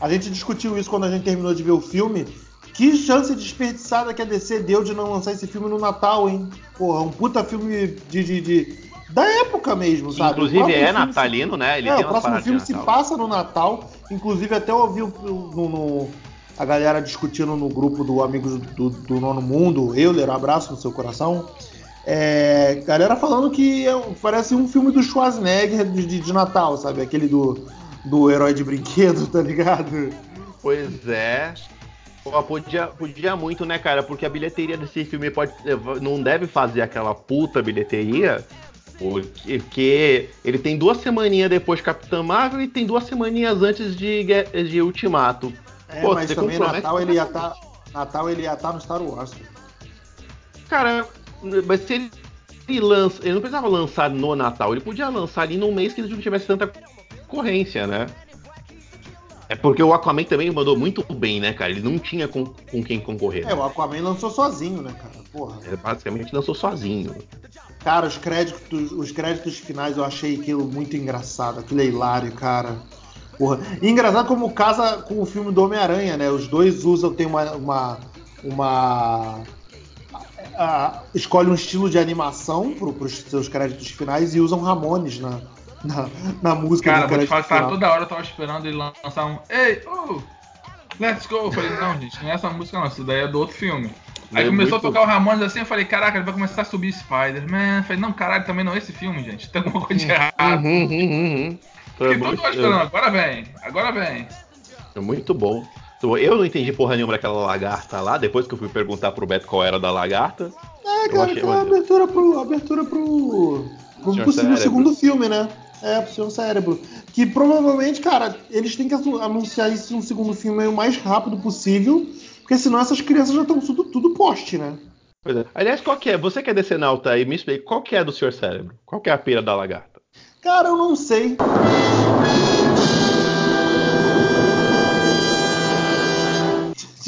S2: A gente discutiu isso quando a gente terminou de ver o filme. Que chance desperdiçada que a DC deu de não lançar esse filme no Natal, hein? Porra, um puta filme de, de, de, da época mesmo, sabe?
S1: Inclusive é
S2: filme se-
S1: natalino, né? Ele
S2: é,
S1: tem
S2: o próximo filme se passa no Natal. Inclusive, até eu ouvi o- no, no- a galera discutindo no grupo do Amigos do, do Nono Mundo, Euler, um abraço no seu coração. É, galera falando que é parece um filme do Schwarzenegger de, de- de Natal, sabe? Aquele do, do herói de brinquedo, tá ligado?
S1: Pois é. Pô, podia, podia muito, né, cara? Porque a bilheteria desse filme pode, não deve fazer aquela puta bilheteria. Porque, ele tem duas semaninhas depois de Capitã Marvel e tem duas semaninhas antes de, de Ultimato.
S2: É,
S1: Pô,
S2: mas também Natal ele ia estar. Natal ele ia estar no Star Wars.
S1: Cara, mas se ele, ele lança. Ele não precisava lançar no Natal, ele podia lançar ali num mês que ele não tivesse tanta concorrência, né? É porque o Aquaman também mandou muito bem, né, cara? Ele não tinha com, com quem concorrer.
S2: É, o Aquaman lançou sozinho, né, cara? Porra.
S1: Ele basicamente lançou sozinho.
S2: Cara, os créditos, os créditos finais eu achei aquilo muito engraçado, aquilo é hilário, cara. Porra. E engraçado como casa com o filme do Homem-Aranha, né? Os dois usam, tem uma. uma, uma a- escolhe um estilo de animação pro, pros seus créditos finais e usam Ramones na, na, na música
S4: Cara,
S2: do
S4: vou te falar,
S2: final.
S4: toda hora eu tava esperando ele lançar um Ei, oh, let's go. Eu falei, não, gente, não é essa música não, isso daí é do outro filme. Aí
S1: É
S4: começou
S1: muito-
S4: a tocar o Ramones assim, eu falei, caraca, ele vai começar a subir Spider-Man. Eu falei, não, caralho, também não é esse filme, gente. Tem alguma coisa de errado.
S1: Uhum, uhum, uhum.
S4: Todo hora esperando, agora vem, agora vem.
S1: É muito bom. Então, Eu não entendi porra nenhuma daquela lagarta lá, depois que eu fui perguntar pro Beto qual era da lagarta.
S2: É, cara,
S1: achei
S2: que é a
S1: maneiro.
S2: abertura pro. Abertura pro. pro
S1: Senhor
S2: possível
S1: Cérebro.
S2: segundo filme, né? É, pro seu cérebro. Que provavelmente, cara, eles têm que anu- anunciar isso no segundo filme o mais rápido possível. Porque senão essas crianças já estão tudo, tudo poste, né?
S1: Pois é. Aliás, qual que é? Você que é decenalta aí, me explica, qual que é do Sr. Cérebro? Qual que é a pira da lagarta?
S2: Cara, eu não sei.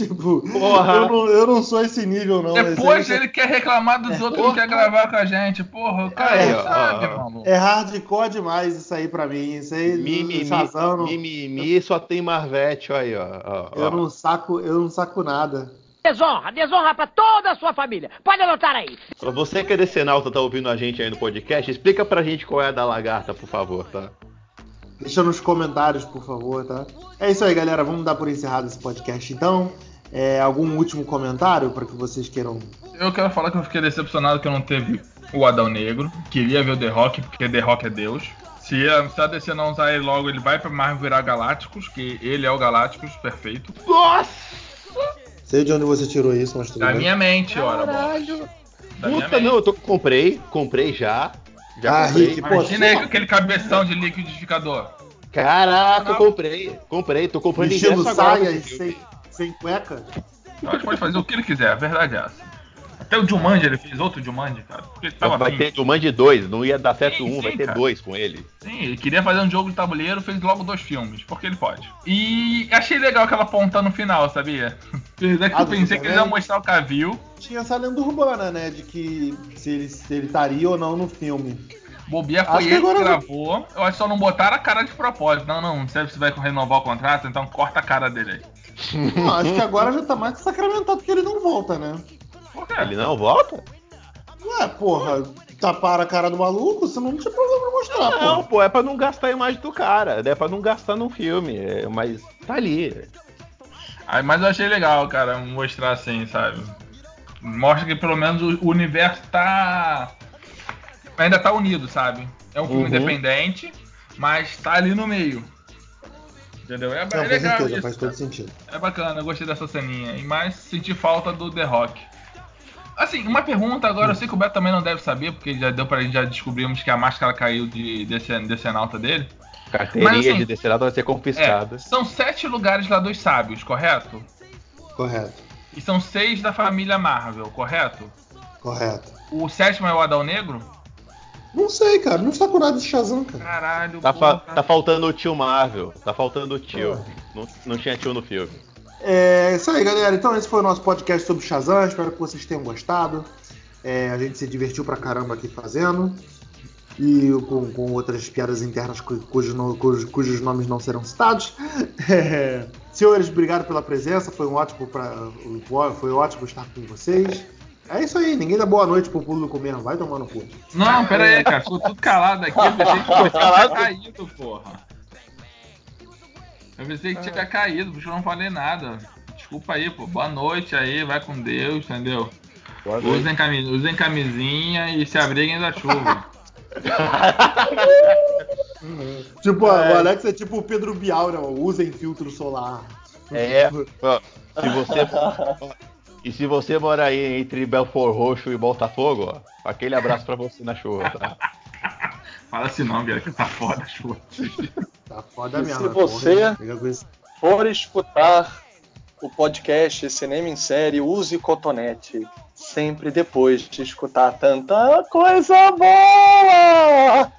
S2: Tipo,
S1: Porra.
S2: eu não, eu não sou esse nível, não.
S4: Depois ele quer reclamar dos outros que quer gravar com a gente. Porra, o cara sabe,
S1: ó.
S4: mano.
S2: É hardcore demais isso aí pra mim. Isso aí,
S1: Mimimi,
S2: Shazam, não-
S1: mimimi só tem Marvete, aí, ó. ó, ó.
S2: eu não saco, eu não saco nada.
S5: Desonra, desonra pra toda a sua família. Pode anotar aí.
S1: Pra Você que é decenalta, tá ouvindo a gente aí no podcast, explica pra gente qual é a da lagarta, por favor, tá?
S2: Deixa nos comentários, por favor, tá? É isso aí, galera. Vamos dar por encerrado esse podcast, então. É, algum último comentário para que vocês queiram?
S4: Eu quero falar que eu fiquei decepcionado que eu não teve o Adão Negro. Queria ver o The Rock, porque The Rock é Deus. Se a, se a DC não usar ele logo, ele vai pra Marvel virar Galácticos, que ele é o Galácticos, perfeito.
S1: Nossa!
S2: Sei de onde você tirou isso, mas tudo
S4: Da
S2: bem.
S4: minha mente, ora.
S1: Caralho!
S4: Da
S1: Puta, não, eu tô, comprei, comprei já. Já
S2: Ah,
S1: comprei.
S2: Rick, pô,
S4: Imagina aí com aquele cabeção de liquidificador.
S1: Caraca, eu comprei, comprei, tô comprando ingresso agora.
S2: saia. Sem, cueca.
S4: Ele pode fazer o que ele quiser, a verdade é essa. Até o Jumanji ele fez outro Jumanji, cara. Ele
S1: Vai
S4: afim.
S1: ter Jumanji 2, não ia dar certo
S4: Sim,
S1: um,
S4: sim,
S1: vai ter
S4: cara.
S1: dois com ele.
S4: Sim, ele queria fazer um jogo de tabuleiro, fez logo dois filmes, porque ele pode. E achei legal aquela ponta no final, sabia? Apesar que
S2: Ah,
S4: eu
S2: do
S4: pensei que iam
S2: Superman?
S4: mostrar o Cavil.
S2: Tinha essa lenda urbana, né? De que se ele, se ele estaria ou não no filme.
S4: Bobia
S2: Acho
S4: foi
S2: que
S4: ele
S2: agora
S4: que
S2: eu-
S4: gravou. Eu acho que só não botaram a cara de propósito. Não, não, se você vai renovar o contrato, então corta a cara dele aí.
S2: Não, acho que agora já tá mais que sacramentado que ele não volta, né?
S4: Quê?
S1: Ele não volta?
S2: Ué, porra, tapar a cara do maluco, você não tinha problema em mostrar,
S1: Não,
S2: pô.
S1: pô, é pra não gastar a imagem do cara, é pra não gastar num filme, é, mas tá ali.
S4: Aí, mas eu achei legal, cara, mostrar assim, sabe? Mostra que pelo menos o, o universo tá. Ainda tá unido, sabe? É um filme
S1: Uhum.
S4: independente, mas tá ali no meio. Entendeu? É,
S2: Não,
S4: é
S2: com
S4: legal
S2: certeza,
S4: isso.
S2: faz todo sentido.
S4: É bacana, eu gostei dessa ceninha. E mais senti falta do The Rock. Assim, uma pergunta agora, eu sei que o Beto também não deve saber, porque já deu pra gente já descobrimos que a máscara caiu de decen- decenalta dele.
S1: Carteirinha
S4: Mas, assim,
S1: de destinado vai ser confiscada.
S4: É, são sete lugares lá dos sábios, correto?
S2: Correto,
S4: E são seis da família Marvel, correto?
S2: correto.
S4: O sétimo é o Adão Negro?
S2: Não sei, cara, não saco nada de Shazam, cara.
S4: Caralho,
S1: Tá, fa- tá faltando o tio Marvel, tá faltando o tio. Não, não tinha tio no filme.
S2: É isso aí, galera. Então, esse foi o nosso podcast sobre Shazam. Espero que vocês tenham gostado. É, a gente se divertiu pra caramba aqui fazendo. E com, com outras piadas internas cu- cujos, no- cujos nomes não serão citados. É, senhores, obrigado pela presença. Foi um ótimo, pra, foi ótimo estar com vocês. É isso aí, ninguém dá boa noite pro público mesmo, vai tomar no cu.
S4: Não, pera aí, cara. Ficou tudo calado aqui. Eu pensei que você tinha caído, porra. Eu pensei que tinha caído, porque eu não falei nada. Desculpa aí, pô. Boa noite aí, vai com Deus, entendeu? Usem, cami- usem camisinha e se abriguem da chuva.
S2: Tipo, o Alex é tipo o Pedro Bial, né? Usem filtro solar.
S1: É, se você. E se você mora aí entre Belfort Roxo e Botafogo, ó, aquele abraço pra você na chuva, tá?
S4: Fala assim não, cara, que tá foda a chuva.
S2: Tá foda
S3: E
S2: mesmo.
S3: se
S2: né, porra,
S3: você-. For escutar o podcast Cinema em Série, use cotonete. Sempre depois de escutar tanta coisa boa!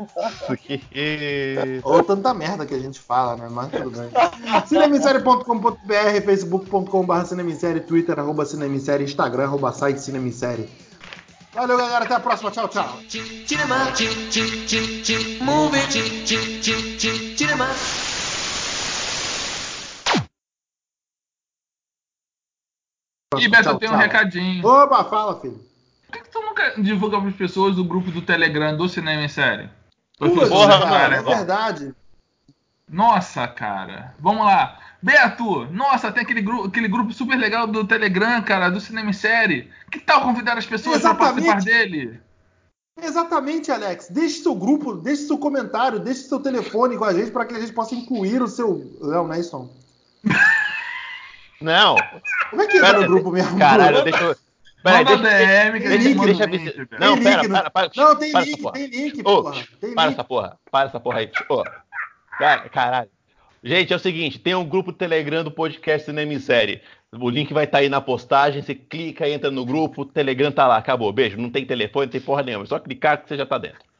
S2: Ou tanta merda que a gente fala, né? Mas tudo bem. Cinemissérie.com.br, facebook.com.br cinemissérie, twitter, arroba cinemissérie, instagram, arroba site cinemissérie. Valeu, galera. Até a próxima. Tchau, tchau.
S6: Cinema, cin, cin, cin, cin, movie, cin, cin, cin, cin, cinema.
S4: E Beto,
S2: Tchau,
S4: eu tenho um
S2: tchau.
S4: recadinho.
S2: Opa, fala, filho.
S4: Por que, que tu nunca divulga para as pessoas o grupo do Telegram do Cinema em Série?
S1: Porra,
S2: cara,
S1: cara,
S2: é verdade.
S4: Nossa, cara. Vamos lá. Beto, nossa, tem aquele, gru- aquele grupo super legal do Telegram, cara, do Cinema em Série. Que tal convidar as pessoas para participar dele?
S2: Exatamente, Alex. Deixe seu grupo, deixe seu comentário, deixe seu telefone com a gente para que a gente possa incluir o seu. Não, não é isso. não.
S1: Não,
S2: Como é que entra no grupo mesmo?
S1: caralho, deixa eu. Peraí, deixa,
S4: DM
S1: deixa eu
S4: link,
S1: ver.
S4: Beto.
S1: Não,
S2: Tem
S1: pera,
S2: link,
S1: para, para.
S2: Não, tem
S1: para
S2: link, tem link,
S1: Ô,
S2: porra. Tem
S1: para
S2: link.
S1: essa porra, para essa porra aí. Ô, cara, caralho. Gente, é o seguinte, tem um grupo Telegram do podcast Cinema em Série. O link vai estar aí na postagem, você clica, entra no grupo, o Telegram tá lá, acabou, beijo. Não tem telefone, não tem porra nenhuma, é só clicar que você já tá dentro.